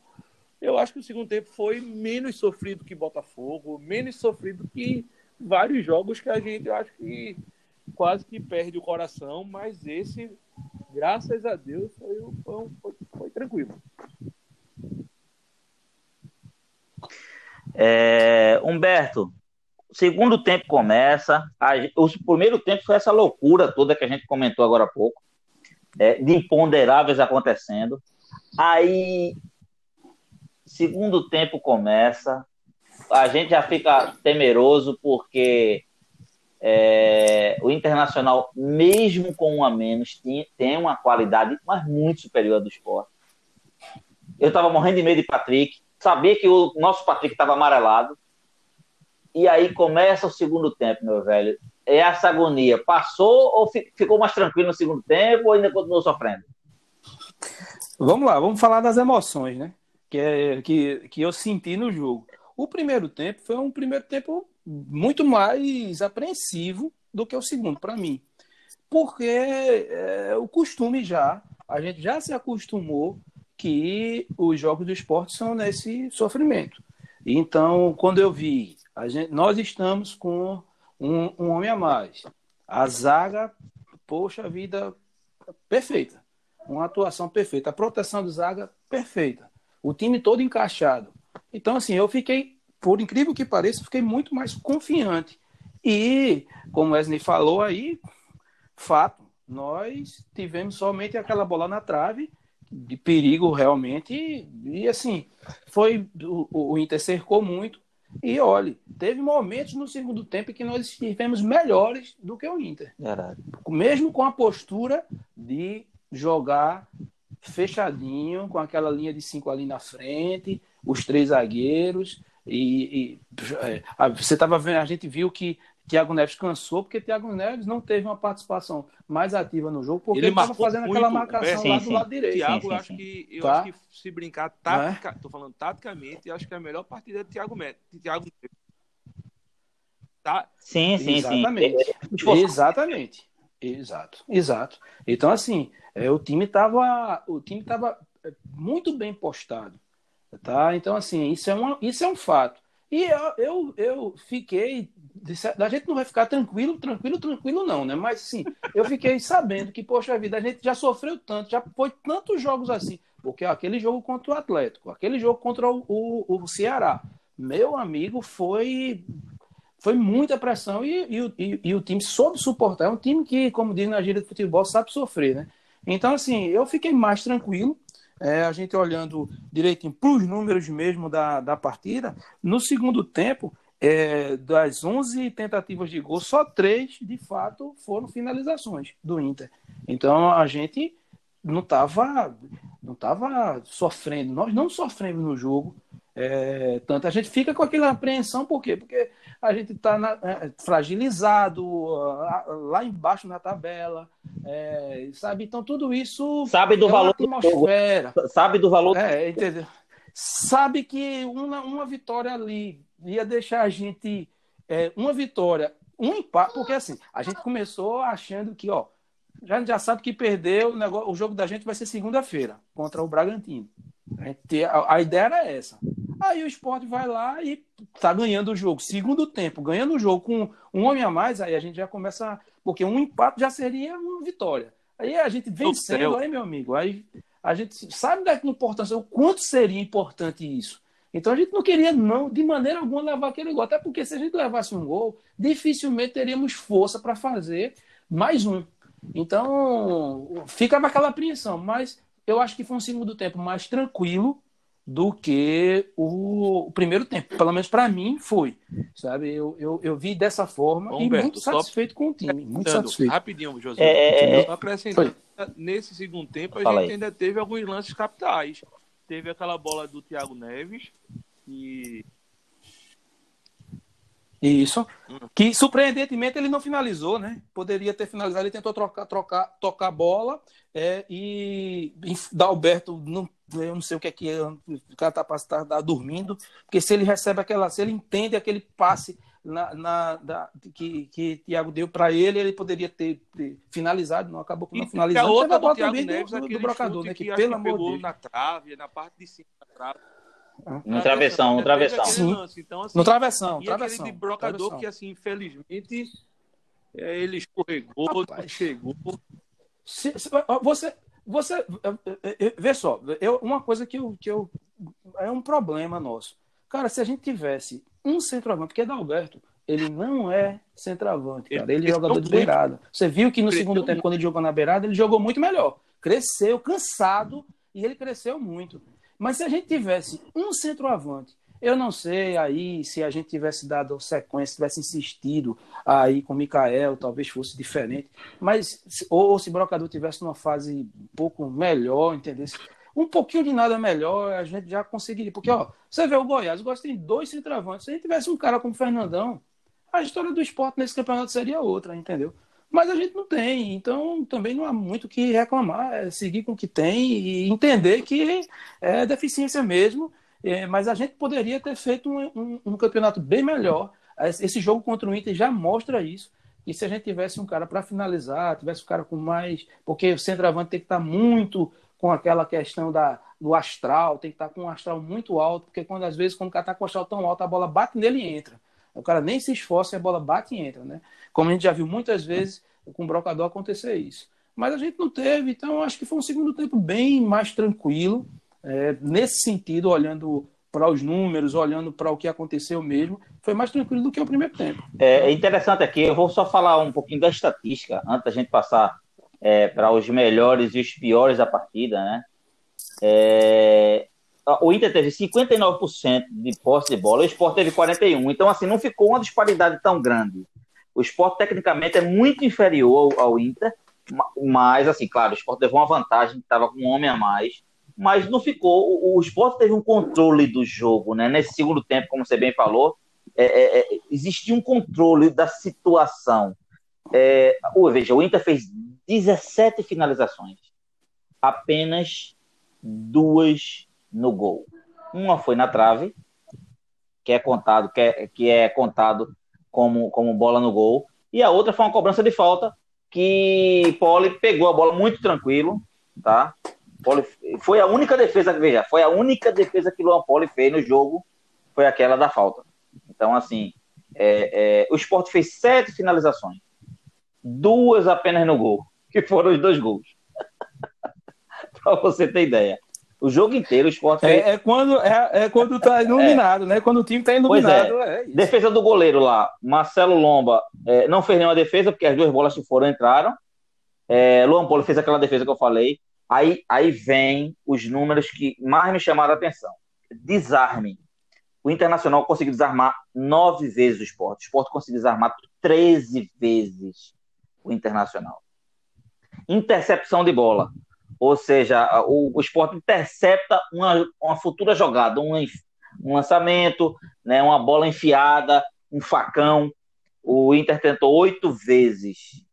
eu acho que o segundo tempo foi menos sofrido que Botafogo, menos sofrido que vários jogos que a gente, eu acho que quase que perde o coração, mas esse, graças a Deus, foi, foi, foi, tranquilo. É, Humberto, o segundo tempo começa. A, o primeiro tempo foi essa loucura toda que a gente comentou agora há pouco, é, de imponderáveis acontecendo. Aí, segundo tempo começa, a gente já fica temeroso porque é, o Internacional, mesmo com um a menos, tem, tem uma qualidade mas muito superior à do esporte. Eu estava morrendo de medo de Patrick, sabia que o nosso Patrick estava amarelado. E aí começa o segundo tempo, meu velho. É essa agonia. Passou ou ficou mais tranquilo no segundo tempo ou ainda continuou sofrendo? Vamos lá, vamos falar das emoções, né? Que, é, que, que eu senti no jogo. O primeiro tempo foi um primeiro tempo muito mais apreensivo do que o segundo, para mim. Porque é, o costume já, a gente já se acostumou que os jogos do esporte são nesse sofrimento. Então, quando eu vi, gente, nós estamos com um, um homem a mais. A zaga, poxa vida, perfeita. uma atuação perfeita. A proteção de zaga, perfeita. O time todo encaixado. Então, assim, eu fiquei, por incrível que pareça, fiquei muito mais confiante. E, como Wesley falou aí, fato, nós tivemos somente aquela bola na trave, de perigo realmente, e, e assim, foi o, o Inter cercou muito, e olhe, teve momentos no segundo tempo que nós estivemos melhores do que o Inter. Verdade. Mesmo com a postura de jogar fechadinho, com aquela linha de cinco ali na frente, os três zagueiros. E, e é, você estava vendo, a gente viu que Thiago Neves cansou, porque Thiago Neves não teve uma participação mais ativa no jogo, porque ele estava fazendo muito, aquela marcação sim, lá do lado direito. Thiago, sim, sim, eu, acho que, eu tá? acho que se brincar, tática, é? tô falando taticamente, acho que é a melhor partida de Thiago, Neves. Thiago Tá? Sim, sim, Exatamente. sim. Exatamente. Exato, exato. Então, assim, é, o time estava o time tava é, muito bem postado. Tá? Então, assim, isso é, uma, isso é um fato. E eu, eu, eu fiquei. A gente não vai ficar tranquilo, tranquilo, tranquilo, não, né? Mas sim, eu fiquei sabendo que, poxa vida, a gente já sofreu tanto, já foi tantos jogos assim. Porque ó, aquele jogo contra o Atlético, aquele jogo contra o, o, o Ceará, meu amigo, foi foi muita pressão e, e, e, e, o time soube suportar. É um time que, como diz na gíria de futebol, sabe sofrer, né? Então, assim, eu fiquei mais tranquilo. É, a gente olhando direitinho para os números mesmo da, da partida, no segundo tempo, é, das 11 tentativas de gol, só três, de fato, foram finalizações do Inter. Então, a gente não estava não tava sofrendo, nós não sofremos no jogo, é, tanto a gente fica com aquela apreensão, por quê? Porque a gente está é, fragilizado lá embaixo na tabela, é, sabe? Então tudo isso sabe do é valor atmosfera, do sabe do valor, é, entendeu? Sabe que uma, uma vitória ali ia deixar a gente é, uma vitória, um empate, porque assim a gente começou achando que ó já, já sabe que perdeu o, negócio, o jogo da gente vai ser segunda-feira contra o Bragantino. A, a, ideia era essa. Aí o esporte vai lá e tá ganhando o jogo. Segundo tempo, ganhando o jogo com um homem a mais, aí a gente já começa. Porque um empate já seria uma vitória. Aí a gente vencendo, aí, meu amigo, aí a gente sabe da importância, o quanto seria importante isso. Então a gente não queria, não, de maneira alguma, levar aquele gol. Até porque se a gente levasse um gol, dificilmente teríamos força para fazer mais um. Então, fica naquela apreensão, mas eu acho que foi um segundo tempo mais tranquilo do que o, o primeiro tempo. Pelo menos para mim foi. Sabe? Eu, eu, eu vi dessa forma Humberto, e muito satisfeito com o time. Muito satisfeito. Rapidinho, José. É, é, é. acrescentando, nesse segundo tempo, a Fala gente aí. ainda teve alguns lances capitais. Teve aquela bola do Thiago Neves, e isso. Que surpreendentemente ele não finalizou, né? Poderia ter finalizado, ele tentou trocar, trocar, tocar a bola é, e, e Dalberto não, eu não sei o que é que é, o cara tá, tá, tá, dormindo, porque se ele recebe aquela, se ele entende aquele passe na, na da, que, que Thiago deu para ele, ele poderia ter, ter, finalizado, não acabou com não finalizando. A outra do Thiago Neves, do, do, do brocador, né? Que, que pelo amor de Deus. na trave, na parte de cima da trave no travessão, no travessão. Sim. Então, assim, no travessão, e travessão. aquele de brocador travessão. que, assim, infelizmente, é, ele escorregou, Rapaz, chegou. Se, se, você, você, vê só, eu, uma coisa que eu, que eu, é um problema nosso. Cara, se a gente tivesse um centroavante, porque Dalberto, ele não é centroavante, cara. Ele, ele é jogador de beirada. Você viu que no segundo tempo, quando ele jogou na beirada, ele jogou muito melhor. Cresceu, cansado, e ele cresceu muito. Mas se a gente tivesse um centroavante, eu não sei aí se a gente tivesse dado sequência, tivesse insistido aí com o Mikael, talvez fosse diferente. Mas, ou, se o Brocador tivesse numa fase um pouco melhor, entendeu? Um pouquinho de nada melhor, a gente já conseguiria. Porque, ó, você vê o Goiás, o Goiás tem dois centroavantes. Se a gente tivesse um cara como o Fernandão, a história do esporte nesse campeonato seria outra, entendeu? Mas a gente não tem, então também não há muito o que reclamar, é seguir com o que tem e entender que é deficiência mesmo. É, mas a gente poderia ter feito um, um, um, campeonato bem melhor. Esse jogo contra o Inter já mostra isso. E se a gente tivesse um cara para finalizar, tivesse um cara com mais. Porque o centroavante tem que estar muito com aquela questão da, do astral, tem que estar com um astral muito alto, porque quando às vezes, quando o cara está com o astral tão alto, a bola bate nele e entra. O cara nem se esforça e a bola bate e entra, né? Como a gente já viu muitas vezes com o brocador acontecer isso. mas a gente não teve. Então, acho que foi um segundo tempo bem mais tranquilo, é, nesse sentido, olhando para os números, olhando para o que aconteceu mesmo, foi mais tranquilo do que o primeiro tempo. É, é interessante aqui, eu vou só falar um pouquinho da estatística, antes da gente passar é, para os melhores e os piores da partida, né? É, o Inter teve 59% de posse de bola, o Sport teve 41%. Então, assim, não ficou uma disparidade tão grande. O Sport, tecnicamente, é muito inferior ao, ao Inter, mas, assim, claro, o Sport levou uma vantagem, estava com um homem a mais, mas não ficou. O, o Sport teve um controle do jogo, né? Nesse segundo tempo, como você bem falou, é, é, é existia um controle da situação. É, veja, o Inter fez 17 finalizações, apenas duas no gol. Uma foi na trave, que é contado, que é, que é contado como, como bola no gol, e a outra foi uma cobrança de falta que Poli pegou a bola muito tranquilo, tá? Poli, foi a única defesa, veja, foi a única defesa que Luan Poli fez no jogo, foi aquela da falta. Então, assim, é, é, o Sport fez sete finalizações, duas apenas no gol, que foram os dois gols. para você ter ideia. O jogo inteiro o esporte. É, é, quando, é, é quando tá iluminado, é. né? Quando o time tá iluminado. É. é defesa do goleiro lá. Marcelo Lomba é, não fez nenhuma defesa, porque as duas bolas que foram entraram. É, Luan Polo fez aquela defesa que eu falei. Aí, aí vem os números que mais me chamaram a atenção. Desarme. O Internacional conseguiu desarmar nove vezes o esporte. O esporte conseguiu desarmar 13 vezes o Internacional. Intercepção de bola. Ou seja, o, o esporte intercepta uma, uma futura jogada, um, um lançamento, né, uma bola enfiada, um facão. O Inter tentou oito vezes.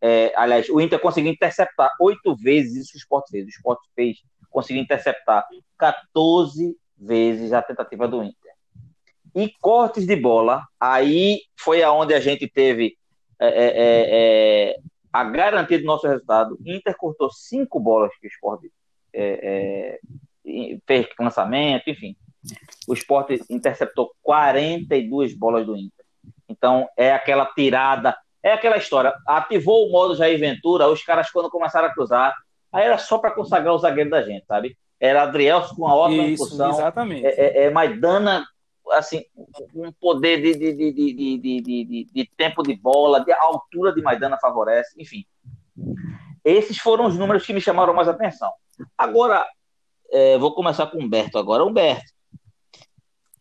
É, aliás, o Inter conseguiu interceptar oito vezes isso o Sport fez. O Sport fez, conseguiu interceptar 14 vezes a tentativa do Inter. E cortes de bola, aí foi aonde a gente teve é, é, é, é a garantia do nosso resultado. Inter cortou cinco bolas que o Sport é, é, fez lançamento, enfim. O Sport interceptou 42 bolas do Inter. Então, é aquela tirada, é aquela história. Ativou o modo Jair Ventura, os caras, quando começaram a cruzar, aí era só para consagrar o zagueiro da gente, sabe? Era Adrielso com a ótima Isso, impulsão. Exatamente. É, é, é Maidana assim, um poder de, de, de, de, de, tempo de bola, de altura de Maidana favorece, enfim. Esses foram os números que me chamaram mais atenção. Agora, é, vou começar com o Humberto agora. Humberto,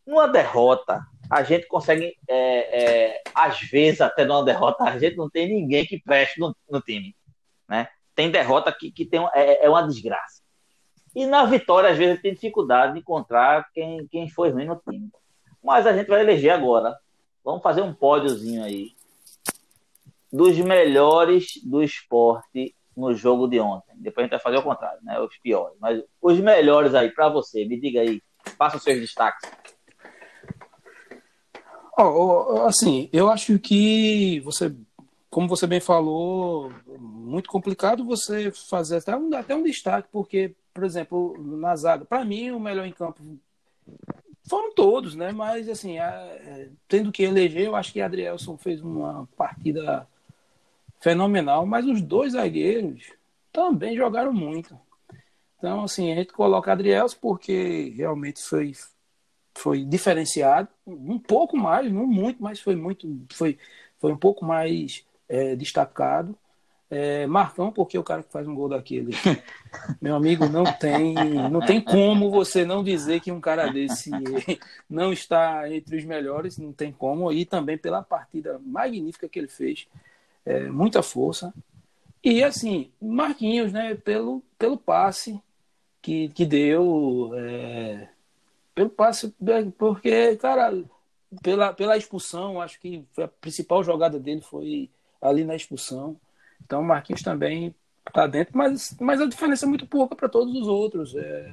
numa derrota, a gente consegue, é, é, às vezes, até numa derrota, a gente não tem ninguém que preste no, no time. Né? Tem derrota que, que tem, é, é uma desgraça. E na vitória, às vezes, tem dificuldade de encontrar quem, quem foi ruim no time. Mas a gente vai eleger agora. Vamos fazer um pódiozinho aí. Dos melhores do esporte no jogo de ontem. Depois a gente vai fazer o contrário, né? Os piores. Mas os melhores aí, para você, me diga aí. Faça os seus destaques. Oh, assim, eu acho que você, como você bem falou, muito complicado você fazer até um, até um destaque, porque, por exemplo, na zaga, para mim, o melhor em campo foram todos, né? Mas, assim, a, é, tendo que eleger, eu acho que Adrielson fez uma partida fenomenal, mas os dois zagueiros também jogaram muito. Então, assim, a gente coloca Adrielson porque realmente foi, foi diferenciado, um pouco mais, não muito, mas foi muito, foi, foi um pouco mais é, destacado. É, Marcão, porque o cara que faz um gol daquele, meu amigo, não tem, não tem como você não dizer que um cara desse não está entre os melhores, não tem como, e também pela partida magnífica que ele fez, é, muita força. E assim, Marquinhos, né, pelo, pelo passe que, que deu, é, pelo passe, porque, cara, pela, pela expulsão, acho que a principal jogada dele foi ali na expulsão. Então o Marquinhos também está dentro, mas, mas a diferença é muito pouca para todos os outros. É,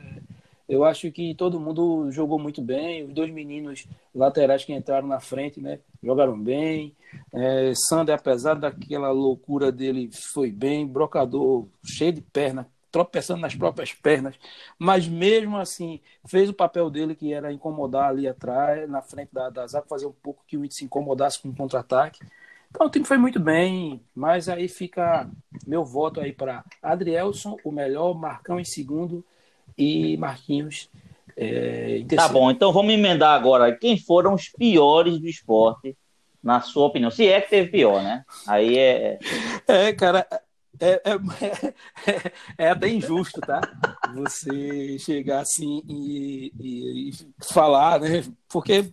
eu acho que todo mundo jogou muito bem. Os dois meninos laterais que entraram na frente, né, jogaram bem. É, Sander, apesar daquela loucura dele, foi bem. Brocador, cheio de perna, tropeçando nas próprias pernas, mas mesmo assim fez o papel dele que era incomodar ali atrás, na frente da, da zaga, fazer um pouco que o Inter se incomodasse com o contra-ataque. Então o time foi muito bem, mas aí fica meu voto aí para Adrielson, o melhor, Marcão em segundo e Marquinhos é, em Tá terceiro. bom, então vamos emendar agora. Quem foram os piores do esporte, na sua opinião? Se é que teve pior, né? Aí é. É, cara, é, é, é, é até injusto, tá? Você chegar assim e, e- e falar, né? Porque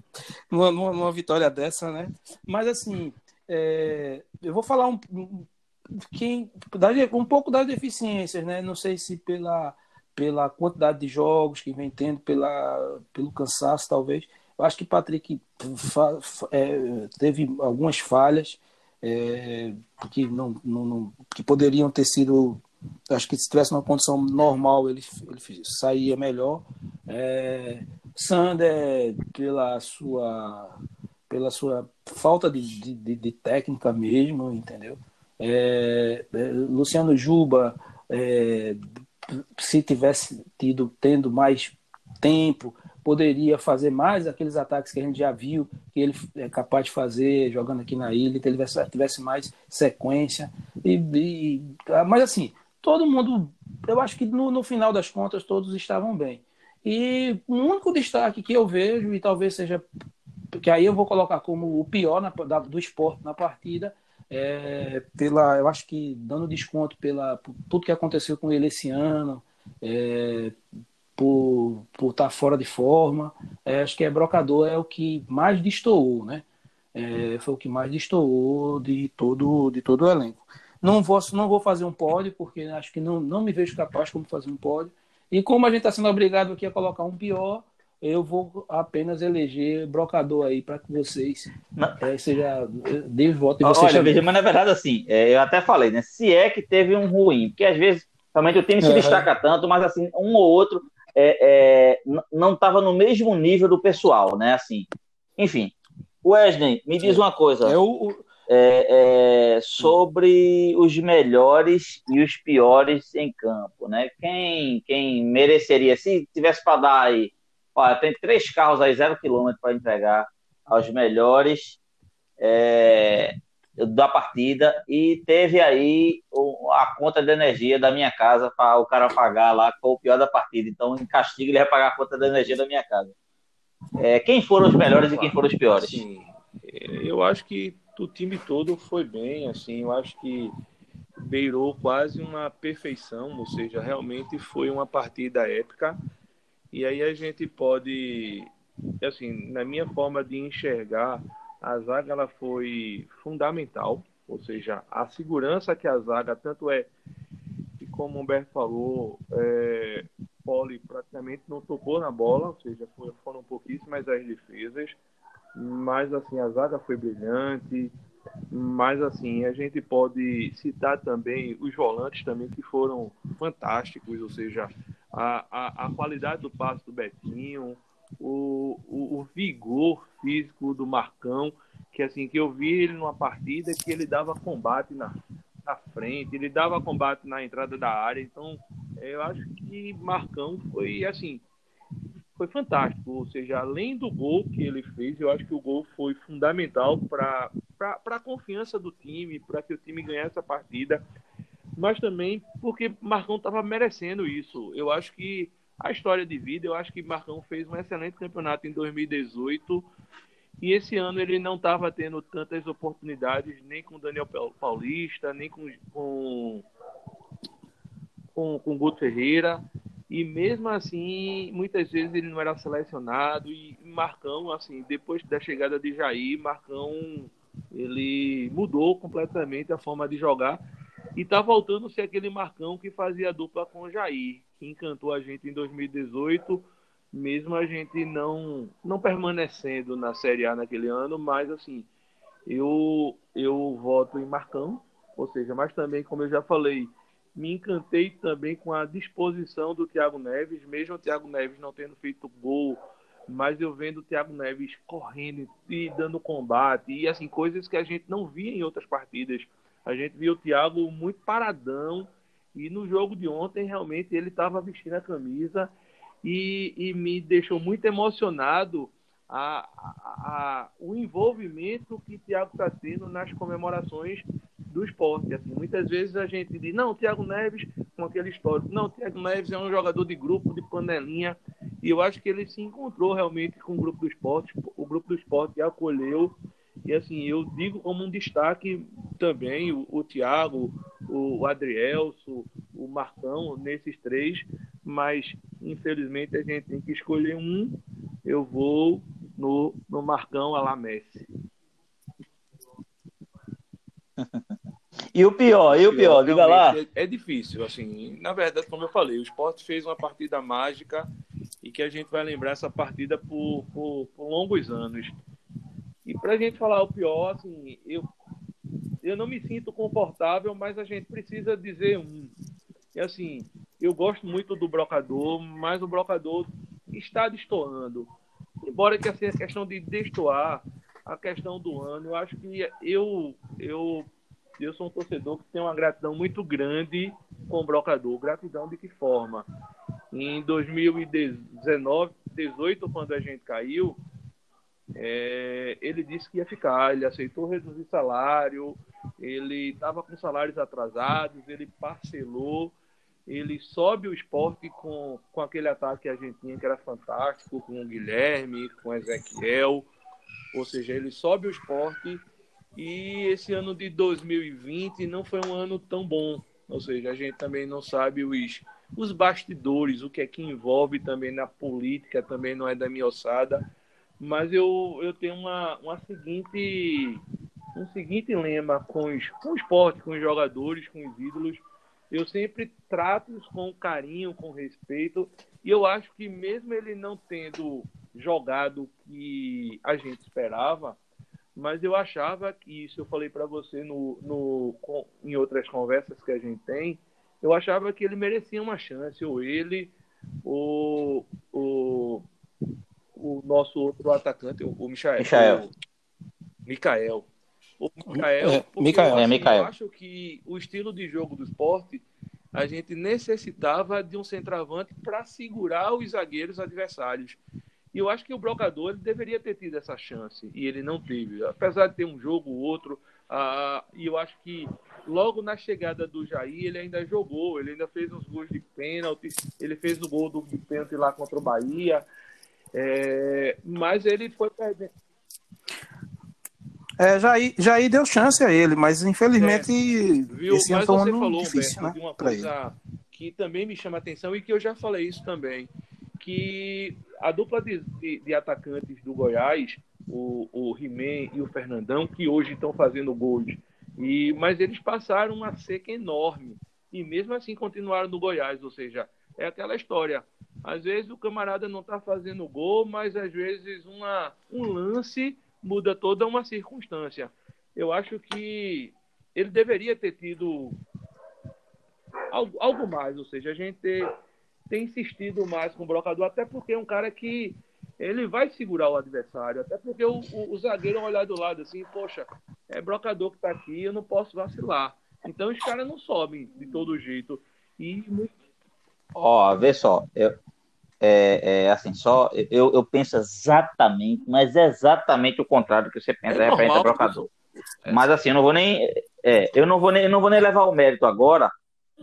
numa- numa vitória dessa, né? Mas assim, é, eu vou falar um, um- quem, um pouco das deficiências, né? Não sei se pela, pela quantidade de jogos que vem tendo, pela, pelo cansaço, talvez. Eu acho que Patrick fa- fa- é, teve algumas falhas é, que não, não, não- que poderiam ter sido acho que se tivesse uma condição normal ele, ele saía melhor é, Sander pela sua pela sua falta de, de, de técnica mesmo entendeu É, é, Luciano Juba é, se tivesse tido tendo mais tempo poderia fazer mais aqueles ataques que a gente já viu que ele é capaz de fazer jogando aqui na ilha, que ele tivesse, tivesse mais sequência. E, e- mas assim, todo mundo, eu acho que no, no final das contas todos estavam bem. E o único destaque que eu vejo, e talvez seja, que aí eu vou colocar como o pior na- da- do esporte na partida, é, pela, eu acho que dando desconto pela por tudo que aconteceu com ele esse ano, é, por por estar fora de forma. É, acho que é Brocador é o que mais destoou, né? É, foi o que mais destoou de todo, de todo o elenco. Não vou, não vou fazer um pódio, porque acho que não, não me vejo capaz como fazer um pódio. E como a gente está sendo obrigado aqui a colocar um pior, eu vou apenas eleger Brocador aí para que vocês Não. é, seja dê voto e vocês Olha, veja, mas na verdade, assim, é, eu até falei, né? Se é que teve um ruim, porque às vezes realmente o time se Uhum. destaca tanto, mas assim, um ou outro é, é, não estava no mesmo nível do pessoal, né? Assim, enfim. Wesley, me diz uma coisa. O- é, é, sobre os melhores e os piores em campo, né? Quem, quem mereceria, se tivesse para dar aí, olha, tem três carros aí, zero quilômetro para entregar aos melhores é, da partida e teve aí a conta de energia da minha casa para o cara pagar lá, que foi o pior da partida. Então, em castigo, ele vai pagar a conta de energia da minha casa. É, quem foram os melhores e quem foram os piores? Assim, eu acho que o time todo foi bem, assim, eu acho que beirou quase uma perfeição, ou seja, realmente foi uma partida épica. E aí a gente pode, assim, na minha forma de enxergar, a zaga ela foi fundamental, ou seja, a segurança que a zaga tanto é que como o Humberto falou, é, Poli praticamente não tocou na bola, ou seja, foram pouquíssimas as defesas, mas assim a zaga foi brilhante, mas assim a gente pode citar também os volantes também que foram fantásticos, ou seja, a, a, a qualidade do passe do Betinho, o, o, o vigor físico do Marcão, que assim que eu vi ele numa partida que ele dava combate na, na frente, ele dava combate na entrada da área, então eu acho que Marcão foi assim foi fantástico, ou seja, além do gol que ele fez, eu acho que o gol foi fundamental para a confiança do time, para que o time ganhasse a partida, mas também porque Marcão estava merecendo isso. Eu acho que a história de vida, eu acho que Marcão fez um excelente campeonato em 2018 e esse ano ele não estava tendo tantas oportunidades nem com Daniel Paulista, nem com, com, com, com Guto Ferreira. E mesmo assim, muitas vezes ele não era selecionado. E Marcão, assim, depois da chegada de Jair, Marcão ele mudou completamente a forma de jogar. E tá voltando a ser aquele Marcão que fazia dupla com o Jair, que encantou a gente em 2018, mesmo a gente não, não permanecendo na Série A naquele ano, mas assim, eu, eu voto em Marcão, ou seja, mas também, como eu já falei, me encantei também com a disposição do Thiago Neves, mesmo o Thiago Neves não tendo feito gol, mas eu vendo o Thiago Neves correndo e dando combate, e assim, coisas que a gente não via em outras partidas. A gente viu o Thiago muito paradão, e no jogo de ontem, realmente, ele estava vestindo a camisa e, e me deixou muito emocionado a, a, a, o envolvimento que o Thiago está tendo nas comemorações do esporte. Assim, muitas vezes a gente diz, não, o Thiago Neves, com aquele histórico, não, o Thiago Neves é um jogador de grupo, de panelinha, e eu acho que ele se encontrou realmente com o grupo do esporte, o grupo do esporte acolheu, e assim, eu digo como um destaque também o, o Thiago, o Adrielso, o Marcão, nesses três, mas infelizmente a gente tem que escolher um, eu vou no, no Marcão a Messi. E o pior, e o pior, diga lá. É, é, difícil, assim. Na verdade, como eu falei, o esporte fez uma partida mágica e que a gente vai lembrar essa partida por, por, por longos anos. E para a gente falar o pior, assim, eu, eu não me sinto confortável, mas a gente precisa dizer um. E assim, eu gosto muito do brocador, mas o brocador está destoando. Embora que assim, a questão de destoar, a questão do ano, eu acho que eu, eu, eu sou um torcedor que tem uma gratidão muito grande com o brocador. Gratidão de que forma? Em 2019, 18, quando a gente caiu, é, ele disse que ia ficar, ele aceitou reduzir salário, ele estava com salários atrasados, ele parcelou ele sobe o esporte com, com aquele ataque que a gente tinha, que era fantástico, com o Guilherme, com o Ezequiel. Ou seja, ele sobe o esporte e esse ano de 2020 não foi um ano tão bom. Ou seja, a gente também não sabe os, os bastidores, o que é que envolve também na política, também não é da minha ossada. Mas eu, eu tenho uma, uma seguinte, um seguinte lema com, os, com o esporte, com os jogadores, com os ídolos. Eu sempre trato-os com carinho, com respeito, e eu acho que mesmo ele não tendo jogado o que a gente esperava, mas eu achava que isso eu falei para você no, no, em outras conversas que a gente tem, eu achava que ele merecia uma chance, ou ele, ou o, o nosso outro atacante, o Michael. Michael. O Michael. O Mikael, é, Mikael. Eu, é, Mikael. eu acho que o estilo de jogo do esporte, a gente necessitava de um centroavante para segurar os zagueiros adversários. E eu acho que o Brocador deveria ter tido essa chance, e ele não teve. Apesar de ter um jogo ou outro, ah, e eu acho que logo na chegada do Jair, ele ainda jogou, ele ainda fez uns gols de pênalti, ele fez o gol do pênalti lá contra o Bahia, é, mas ele foi perdendo. É, Jair, Jair deu chance a ele, mas infelizmente é, esse ano foi um ano falou, difícil, Humberto, né? De uma coisa que também me chama atenção e que eu já falei isso também, que a dupla de, de, de atacantes do Goiás, o, o e o Fernandão, que hoje estão fazendo gols, e, mas eles passaram uma seca enorme e mesmo assim continuaram no Goiás, ou seja, é aquela história. Às vezes o camarada não está fazendo gol, mas às vezes uma, um lance muda toda uma circunstância. Eu acho que ele deveria ter tido algo, algo mais, ou seja, a gente ter, ter insistido mais com o brocador, até porque é um cara que ele vai segurar o adversário, até porque o, o, o zagueiro vai olhar do lado assim, poxa, é brocador que está aqui, eu não posso vacilar. Então os caras não sobem de todo jeito. E Ó, vê só, eu, é, é, assim, só eu, eu penso exatamente, mas exatamente o contrário do que você pensa é referente ao brocador. É. Mas assim, eu não vou nem, é, eu não vou nem, eu não vou nem levar o mérito agora,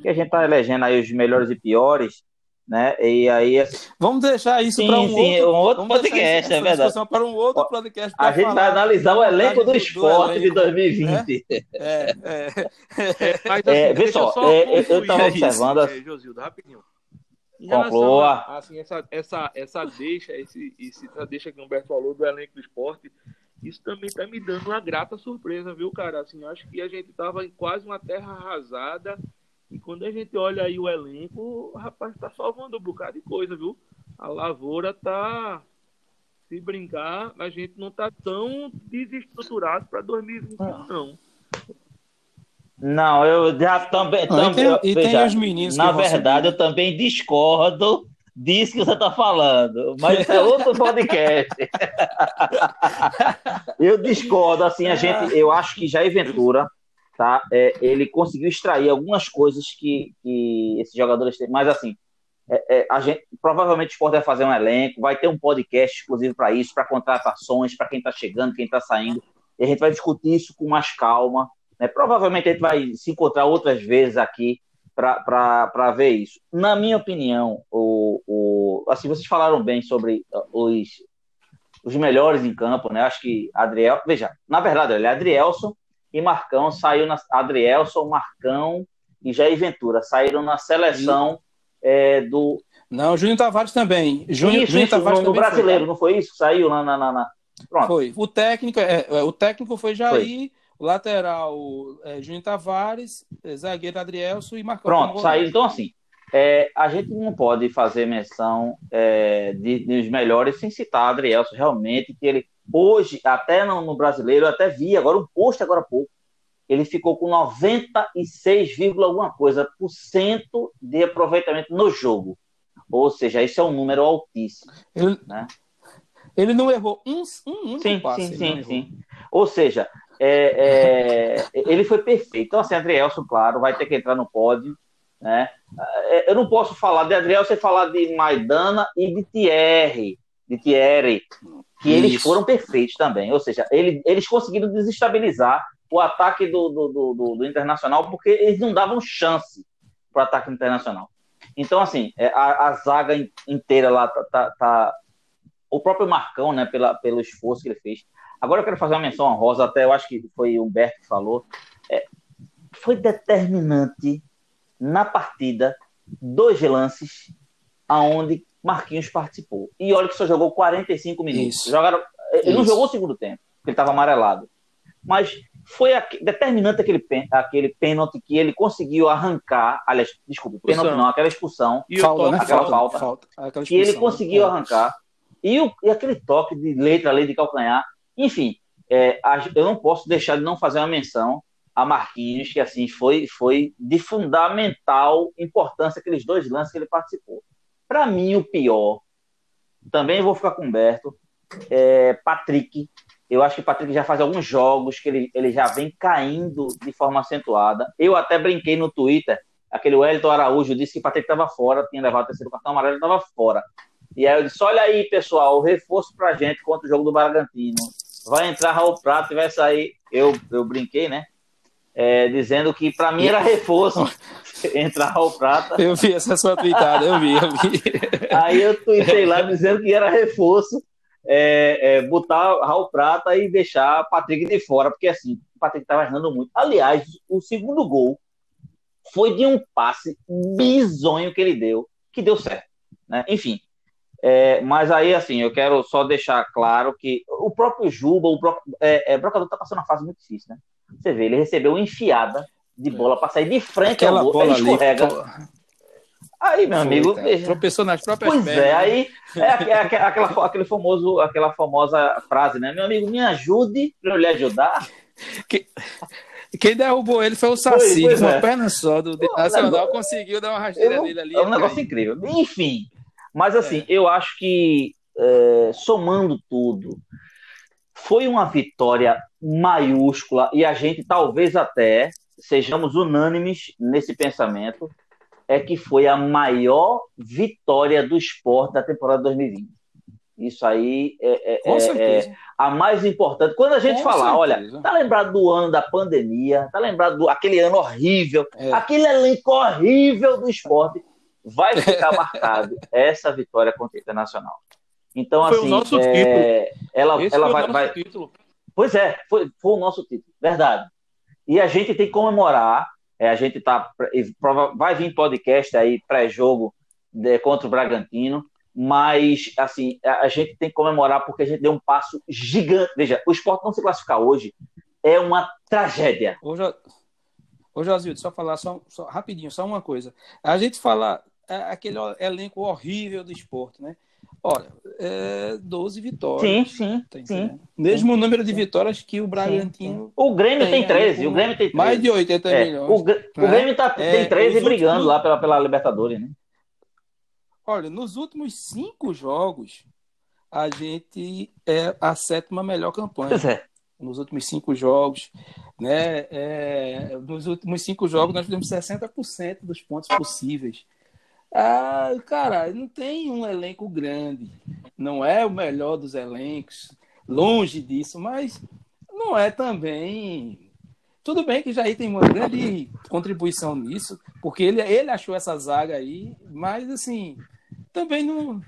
que a gente tá elegendo aí os melhores e piores, né? E aí vamos deixar isso para um, sim, outro, um outro podcast, é verdade. Para um outro podcast. A gente vai analisar o elenco do, do esporte do elenco, de 2020. Né? É, é, é. Mas, assim, vê só, só é, eu estava observando. Isso, Josildo, rapidinho. Em relação a, assim, essa, essa, essa deixa, esse, essa deixa que o Humberto falou do elenco do esporte, isso também tá me dando uma grata surpresa, viu, cara? Assim, acho que a gente tava em quase uma terra arrasada e quando a gente olha aí o elenco, o rapaz tá salvando um bocado de coisa, viu? A lavoura tá se brincar, a gente não tá tão desestruturado para 2021 não. Não, eu já também. Não, também e tem, e veja, tem os meninos Na verdade, eu também discordo disso que você está falando, mas isso é outro podcast. eu discordo, assim, a gente, eu acho que Jair Ventura, tá? É, ele conseguiu extrair algumas coisas que, que esses jogadores têm, mas assim, é, é, a gente, provavelmente o esporte vai fazer um elenco, vai ter um podcast exclusivo para isso, para contratações, para quem está chegando, quem está saindo. E a gente vai discutir isso com mais calma. Né? Provavelmente a gente vai se encontrar outras vezes aqui para ver isso. Na minha opinião, o, o, assim, vocês falaram bem sobre uh, os, os melhores em campo, né? Acho que Adriel, veja, na verdade, é Adrielson e Marcão saiu na Adrielson, Marcão e Jair Ventura saíram na seleção é, do. Não, Júnior Tavares também. Júnior, isso, Júnior isso, Tavares no, no brasileiro, foi. não foi isso? Saiu na. na, na, na... Pronto. Foi. O técnico, é, é o técnico foi Jair. Foi lateral é, Júnior Tavares, é, zagueiro Adrielso e Marcão. Pronto, saiu. Então, assim, é, a gente não pode fazer menção é, de, de, melhores sem citar Adrielso, realmente, que ele, hoje, até no, no, brasileiro, eu até vi, agora um post agora há pouco, ele ficou com 96, alguma coisa por cento de aproveitamento no jogo. Ou seja, isso é um número altíssimo. Ele, né? ele não errou um, um único sim, passe. Sim, sim, sim. Ou seja, é, é, ele foi perfeito. Então, assim, Adrielson, claro, vai ter que entrar no pódio. Né? É, eu não posso falar de Adriel sem falar de Maidana e de Thierry, de Thierry que Isso. eles foram perfeitos também. Ou seja, ele, eles conseguiram desestabilizar o ataque do, do, do, do Internacional porque eles não davam chance para o ataque internacional. Então, assim, é, a, a zaga inteira lá tá, tá, tá, O próprio Marcão, né, pela, pelo esforço que ele fez. Agora eu quero fazer uma menção honrosa, até eu acho que foi o Humberto que falou. É, foi determinante na partida dois lances aonde Marquinhos participou. E olha que só jogou 45 minutos. Jogaram, ele Isso. não jogou o segundo tempo, porque ele estava amarelado. Mas foi a, determinante aquele, aquele pênalti que ele conseguiu arrancar. Aliás, desculpa, pênalti não, aquela expulsão. E falta, né? aquela falta. falta, falta que ele conseguiu é. arrancar. E, o, e aquele toque de letra ali de calcanhar enfim, é, eu não posso deixar de não fazer uma menção a Marquinhos, que assim foi, foi de fundamental importância aqueles dois lances que ele participou. Para mim, o pior, também vou ficar com o Humberto, é Patrick. Eu acho que o Patrick já faz alguns jogos que ele, ele já vem caindo de forma acentuada. Eu até brinquei no Twitter, aquele Wellington Araújo disse que Patrick estava fora, tinha levado o terceiro cartão amarelo, estava fora. E aí eu disse: olha aí, pessoal, o reforço pra gente contra o jogo do Bragantino. Vai entrar Raul Prato e vai sair. Eu, eu brinquei, né? É, dizendo que para mim era reforço entrar Raul Prata. Eu vi essa sua tweetada, eu vi, eu vi. Aí eu tuitei lá dizendo que era reforço é, é, botar Raul Prata e deixar Patrick de fora, porque assim, o Patrick estava errando muito. Aliás, o segundo gol foi de um passe bizonho que ele deu, que deu certo. Né? Enfim, é, mas aí, assim, eu quero só deixar claro que o próprio Juba, o próprio é, é, Brocador tá passando uma fase muito difícil, né? Você vê, ele recebeu uma enfiada de é. bola para sair de frente Aquela ao gol, ele escorrega. Ali, aí, meu amigo. Tropeçou nas próprias pois é, pernas. é, aí é, é, aquela, aquele famoso, aquela famosa frase, né? Meu amigo, me ajude para eu lhe ajudar. Que... Quem derrubou ele foi o Saci, com uma perna só do Nacional, conseguiu dar uma rasteira nele ali. É um negócio incrível. Enfim, mas assim, é. eu acho que é, somando tudo, foi uma vitória maiúscula e a gente talvez até sejamos unânimes nesse pensamento, é que foi a maior vitória do esporte da temporada 2020. Isso aí é, é, é, é a mais importante. Quando a gente Com falar, certeza. olha, tá lembrado do ano da pandemia, tá lembrado do aquele ano horrível, é. aquele elenco horrível do esporte vai ficar marcado essa vitória contra o Internacional. Então, foi assim, o nosso é, título. ela, Esse ela vai, vai... Título. Pois é, foi, foi o nosso título, verdade. E a gente tem que comemorar. É, a gente tá vai vir podcast aí pré-jogo contra o Bragantino, mas assim a, a, gente tem que comemorar porque a gente deu um passo gigante. Veja, o esporte não se classificar hoje é uma tragédia. Hoje, Ô, Josildo, só falar só, só, rapidinho, só uma coisa. A gente fala é aquele elenco horrível do esporte, né? Olha, é 12 vitórias. Sim, sim. Tá sim Mesmo sim, número de vitórias que o Bragantino. Sim, o Grêmio tem, tem 13. O Grêmio tem 13. Mais de 80 é, milhões. O, né? o Grêmio tá, é, tem 13 brigando últimos... lá pela, pela Libertadores, né? Olha, nos últimos cinco jogos, a gente é a sétima melhor campanha. Pois é. Nos últimos cinco jogos, né? É, nos últimos cinco jogos, nós fizemos 60% dos pontos possíveis. Ah, cara, não tem um elenco grande. Não é o melhor dos elencos, longe disso, mas não é também. Tudo bem que Jair tem uma grande contribuição nisso, porque ele, ele achou essa zaga aí, mas assim, também não.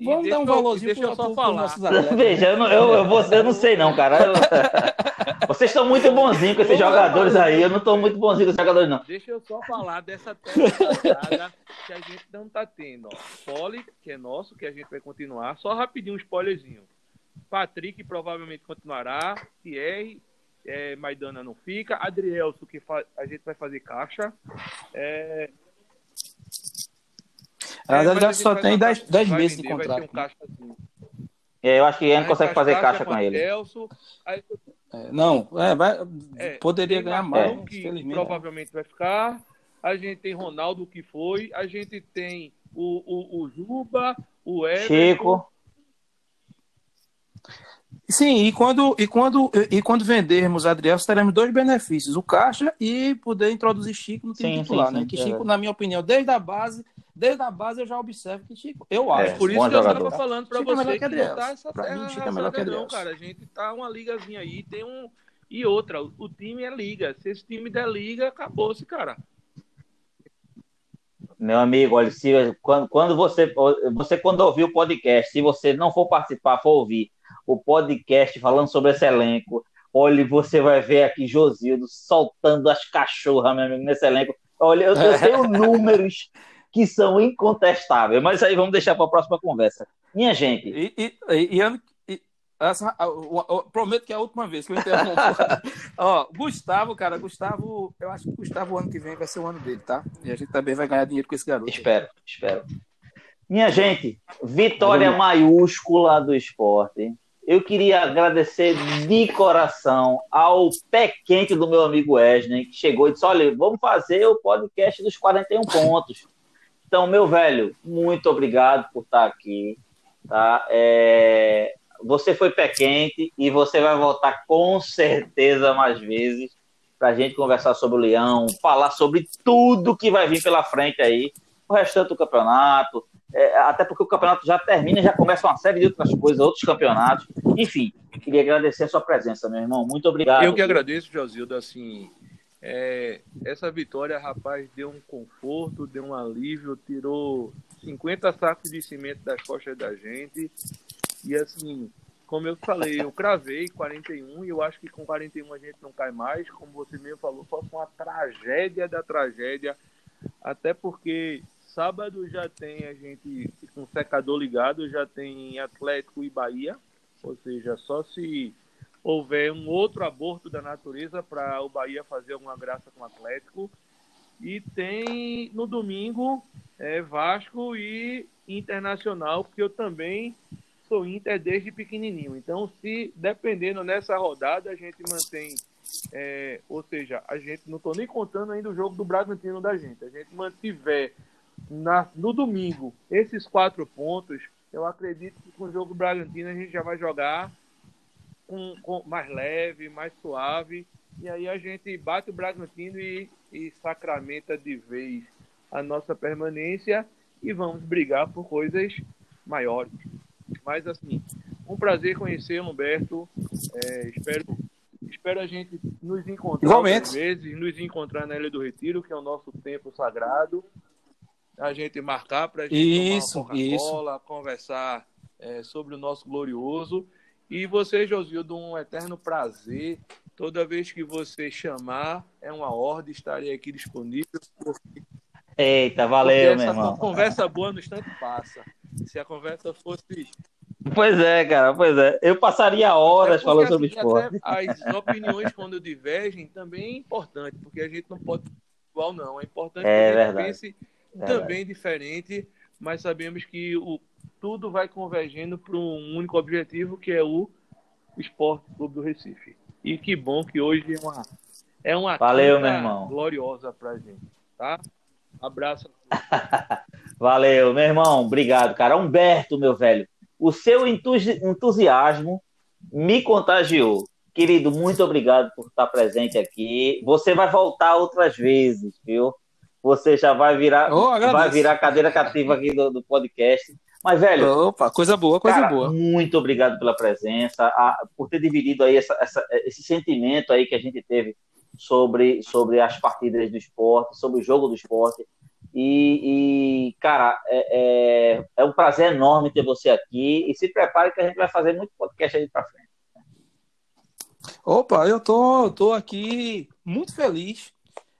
Vamos dar um valorzinho deixa eu só falar. Veja, eu não, eu, eu, vou, eu não sei não, cara. Eu, vocês estão muito bonzinhos com esses jogadores aí. Eu não estou muito bonzinho com esses jogadores, não. Deixa eu só falar dessa temporada que a gente não está tendo. Ó. Poli, que é nosso, que a gente vai continuar. Só rapidinho um spoilerzinho. Patrick provavelmente continuará. Thierry, é, Maidana não fica. Adrielso, que a gente vai fazer caixa. É... Na verdade, só tem 10 meses de contrato. Um caixa, assim. é, eu acho que ele não consegue fazer caixa com ele. Elso, aí... é, não, é, vai, é, poderia ganhar mais. Que provavelmente vai ficar. A gente tem Ronaldo, que foi. A gente tem o, o, o Juba, o Everton. Chico. Sim, e quando, e quando, e quando vendermos Adriel, teremos dois benefícios: o caixa e poder introduzir Chico no time sim, titular, sim, né? Sim, que Chico, é. na minha opinião, desde a base, desde a base eu já observo que Chico, eu é, acho. É, por isso que eu estava falando para é você é que, que não tá essa pra mim, Chico é melhor que não, cara. A gente tá uma ligazinha aí, tem um e outra, o time é liga. Se esse time der liga, acabou-se, cara. Meu amigo, olha, se, quando, quando você, você quando ouvir o podcast, se você não for participar, for ouvir o podcast falando sobre esse elenco. Olha, você vai ver aqui Josildo soltando as cachorras, meu amigo, nesse elenco. Olha, eu, eu tenho números que são incontestáveis, mas aí vamos deixar para a próxima conversa. Minha gente. E, e, e, e essa, eu, eu, prometo que é a última vez que eu interrompo. Ó, Gustavo, cara, Gustavo, eu acho que o Gustavo, ano que vem, vai ser o ano dele, tá? E a gente também vai ganhar dinheiro com esse garoto. Espero, espero. Minha gente, vitória maiúscula do esporte eu queria agradecer de coração ao pé quente do meu amigo Wesley, que chegou e disse: Olha, vamos fazer o podcast dos 41 pontos. Então, meu velho, muito obrigado por estar aqui. Tá? É... Você foi pé quente e você vai voltar com certeza mais vezes para a gente conversar sobre o Leão, falar sobre tudo que vai vir pela frente aí, o restante do campeonato, é, até porque o campeonato já termina, já começa uma série de outras coisas, outros campeonatos. Enfim, queria agradecer a sua presença, meu irmão. Muito obrigado. Eu que agradeço, Josildo. Assim, é, essa vitória, rapaz, deu um conforto, deu um alívio, tirou 50 sacos de cimento das costas da gente. E assim, como eu falei, eu cravei 41 e eu acho que com 41 a gente não cai mais. Como você mesmo falou, só foi uma tragédia da tragédia. Até porque sábado já tem a gente com o secador ligado, já tem Atlético e Bahia, ou seja, só se houver um outro aborto da natureza para o Bahia fazer alguma graça com o Atlético. E tem no domingo é, Vasco e Internacional, porque eu também sou Inter desde pequenininho. Então, se dependendo nessa rodada, a gente mantém, é, ou seja, a gente não estou nem contando ainda o jogo do Bragantino da gente. A gente mantiver na, no domingo, esses quatro pontos, eu acredito que com o jogo Bragantino a gente já vai jogar com, com, mais leve, mais suave. E aí a gente bate o Bragantino e, e sacramenta de vez a nossa permanência e vamos brigar por coisas maiores. Mas assim, um prazer conhecer o Humberto. É, espero, espero a gente nos encontrar Igualmente. vezes, nos encontrar na Ilha do Retiro, que é o nosso tempo sagrado a gente marcar para a gente isso, tomar uma Coca-Cola, conversar é, sobre o nosso glorioso. E você, Josildo, um eterno prazer. Toda vez que você chamar, é uma ordem, estarei aqui disponível. Eita, valeu, meu irmão. conversa boa no instante passa. Se a conversa fosse Pois é, cara, pois é. Eu passaria horas é falando assim, sobre esporte. As opiniões, quando divergem, também é importante, porque a gente não pode igual, não. É importante é, que a gente pense é. também diferente, mas sabemos que o, tudo vai convergendo para um único objetivo, que é o Esporte Clube do Recife. E que bom que hoje é uma, é uma Valeu, meu irmão. gloriosa para a gente, tá? Abraço. Valeu, meu irmão. Obrigado, cara. Humberto, meu velho. O seu entusiasmo me contagiou. Querido, muito obrigado por estar presente aqui. Você vai voltar outras vezes, viu? você já vai virar, Oh, vai virar cadeira cativa aqui do, do podcast. Mas, velho, Opa, coisa boa, coisa Cara, boa. Muito obrigado pela presença, a- por ter dividido aí essa- essa- esse sentimento aí que a gente teve sobre, sobre as partidas do esporte, sobre o jogo do esporte. E, e, cara, é, é, é um prazer enorme ter você aqui. E se prepare que a gente vai fazer muito podcast aí pra frente. Opa, eu tô, tô aqui muito feliz,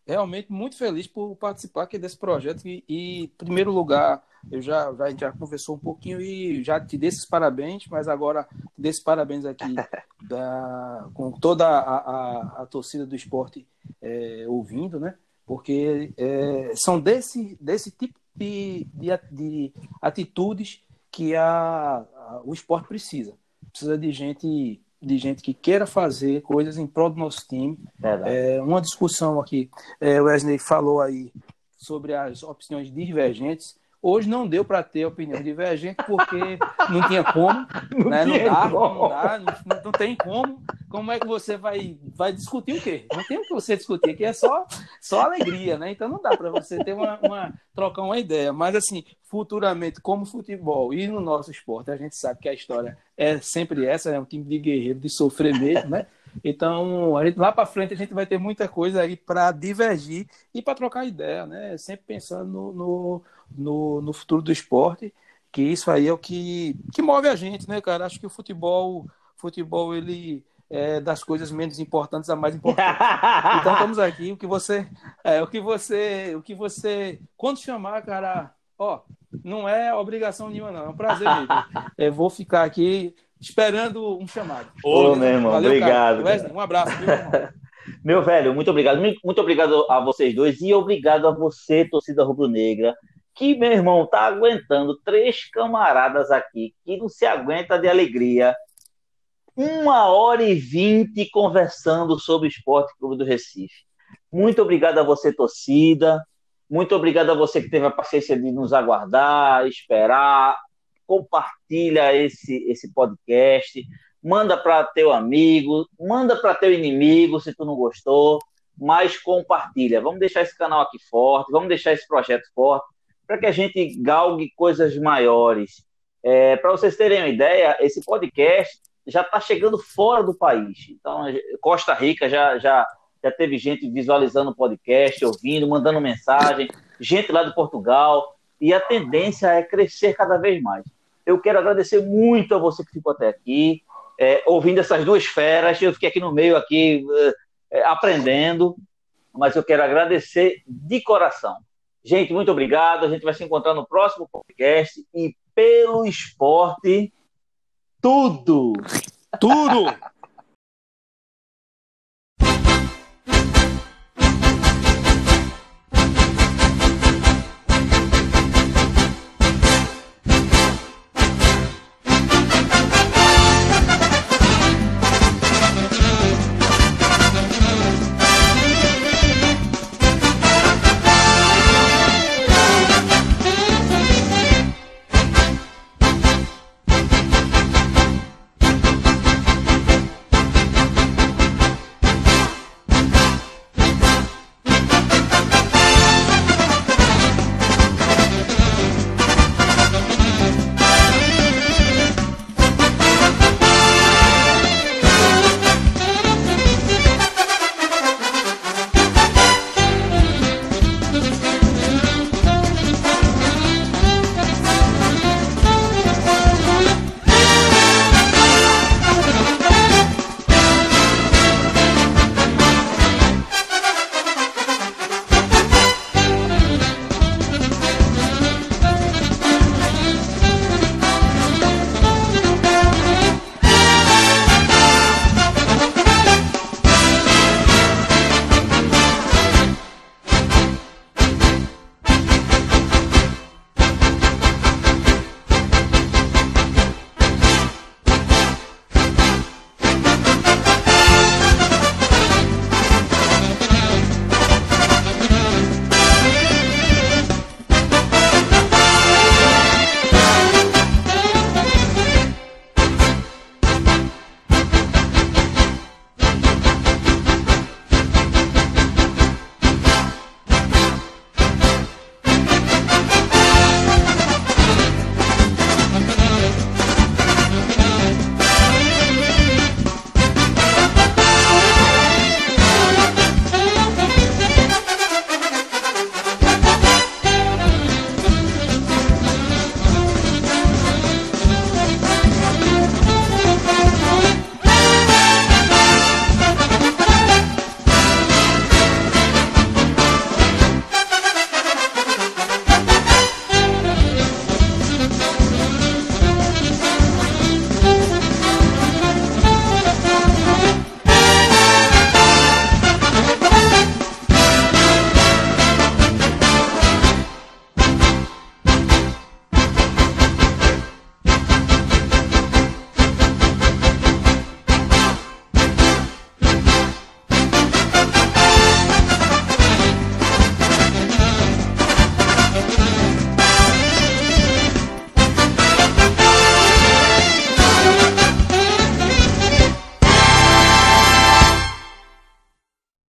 realmente muito feliz por participar aqui desse projeto. E, e, em primeiro lugar, eu já, já, a gente já conversou um pouquinho e já te dei esses parabéns, mas agora te dei esses parabéns aqui da, com toda a, a, a torcida do esporte é, ouvindo, né? Porque é, são desse, desse tipo de, de, de atitudes que a, a- o esporte precisa. Precisa de gente, de gente que queira fazer coisas em prol do nosso time. É, uma discussão aqui, é, o Wesley falou aí sobre as opiniões divergentes. Hoje não deu para ter opinião divergente porque não tinha como, Não né? não, tinha dá, como. não dá, não, não tem como. Como é que você vai, vai discutir o quê? Não tem o que você discutir, aqui é só, só alegria, né? Então não dá para você ter uma, uma trocar uma ideia. Mas assim, futuramente, como futebol e no nosso esporte, a gente sabe que a história é sempre essa, é um time de guerreiro, de sofrer mesmo, né? Então, a gente, lá para frente a gente vai ter muita coisa aí para divergir e para trocar ideia, né? Sempre pensando no, no, no, no futuro do esporte, que isso aí é o que, que move a gente, né, cara? Acho que o futebol, futebol ele é das coisas menos importantes a mais importante. Então estamos aqui, o que você, é, o que você, o que você, quando chamar, cara, ó, não é obrigação nenhuma não, é um prazer mesmo. É, vou ficar aqui esperando um chamado. Ô, meu irmão, obrigado, Cara. Wesley, um abraço, viu? Meu velho, muito obrigado. Muito muito obrigado a vocês dois e obrigado a você, torcida rubro-negra, que, meu irmão, tá aguentando três camaradas aqui que não se aguenta de alegria. Uma hora e vinte conversando sobre o Esporte Clube do Recife. Muito obrigado a você, torcida. Muito obrigado a você que teve a paciência de nos aguardar, esperar. Compartilha esse, esse podcast manda para teu amigo, manda para teu inimigo se tu não gostou, mas compartilha. Vamos deixar esse canal aqui forte, vamos deixar esse projeto forte, para que a gente galgue coisas maiores. É, para vocês terem uma ideia, esse podcast já está chegando fora do país. Então, Costa Rica já, já, já teve gente visualizando o podcast, ouvindo, mandando mensagem, gente lá de Portugal, e a tendência é crescer cada vez mais. Eu quero agradecer muito a você que ficou até aqui é, ouvindo essas duas feras. Eu fiquei aqui no meio, aqui é, aprendendo, mas eu quero agradecer de coração. Gente, muito obrigado. A gente vai se encontrar no próximo podcast e pelo esporte, tudo. Tudo!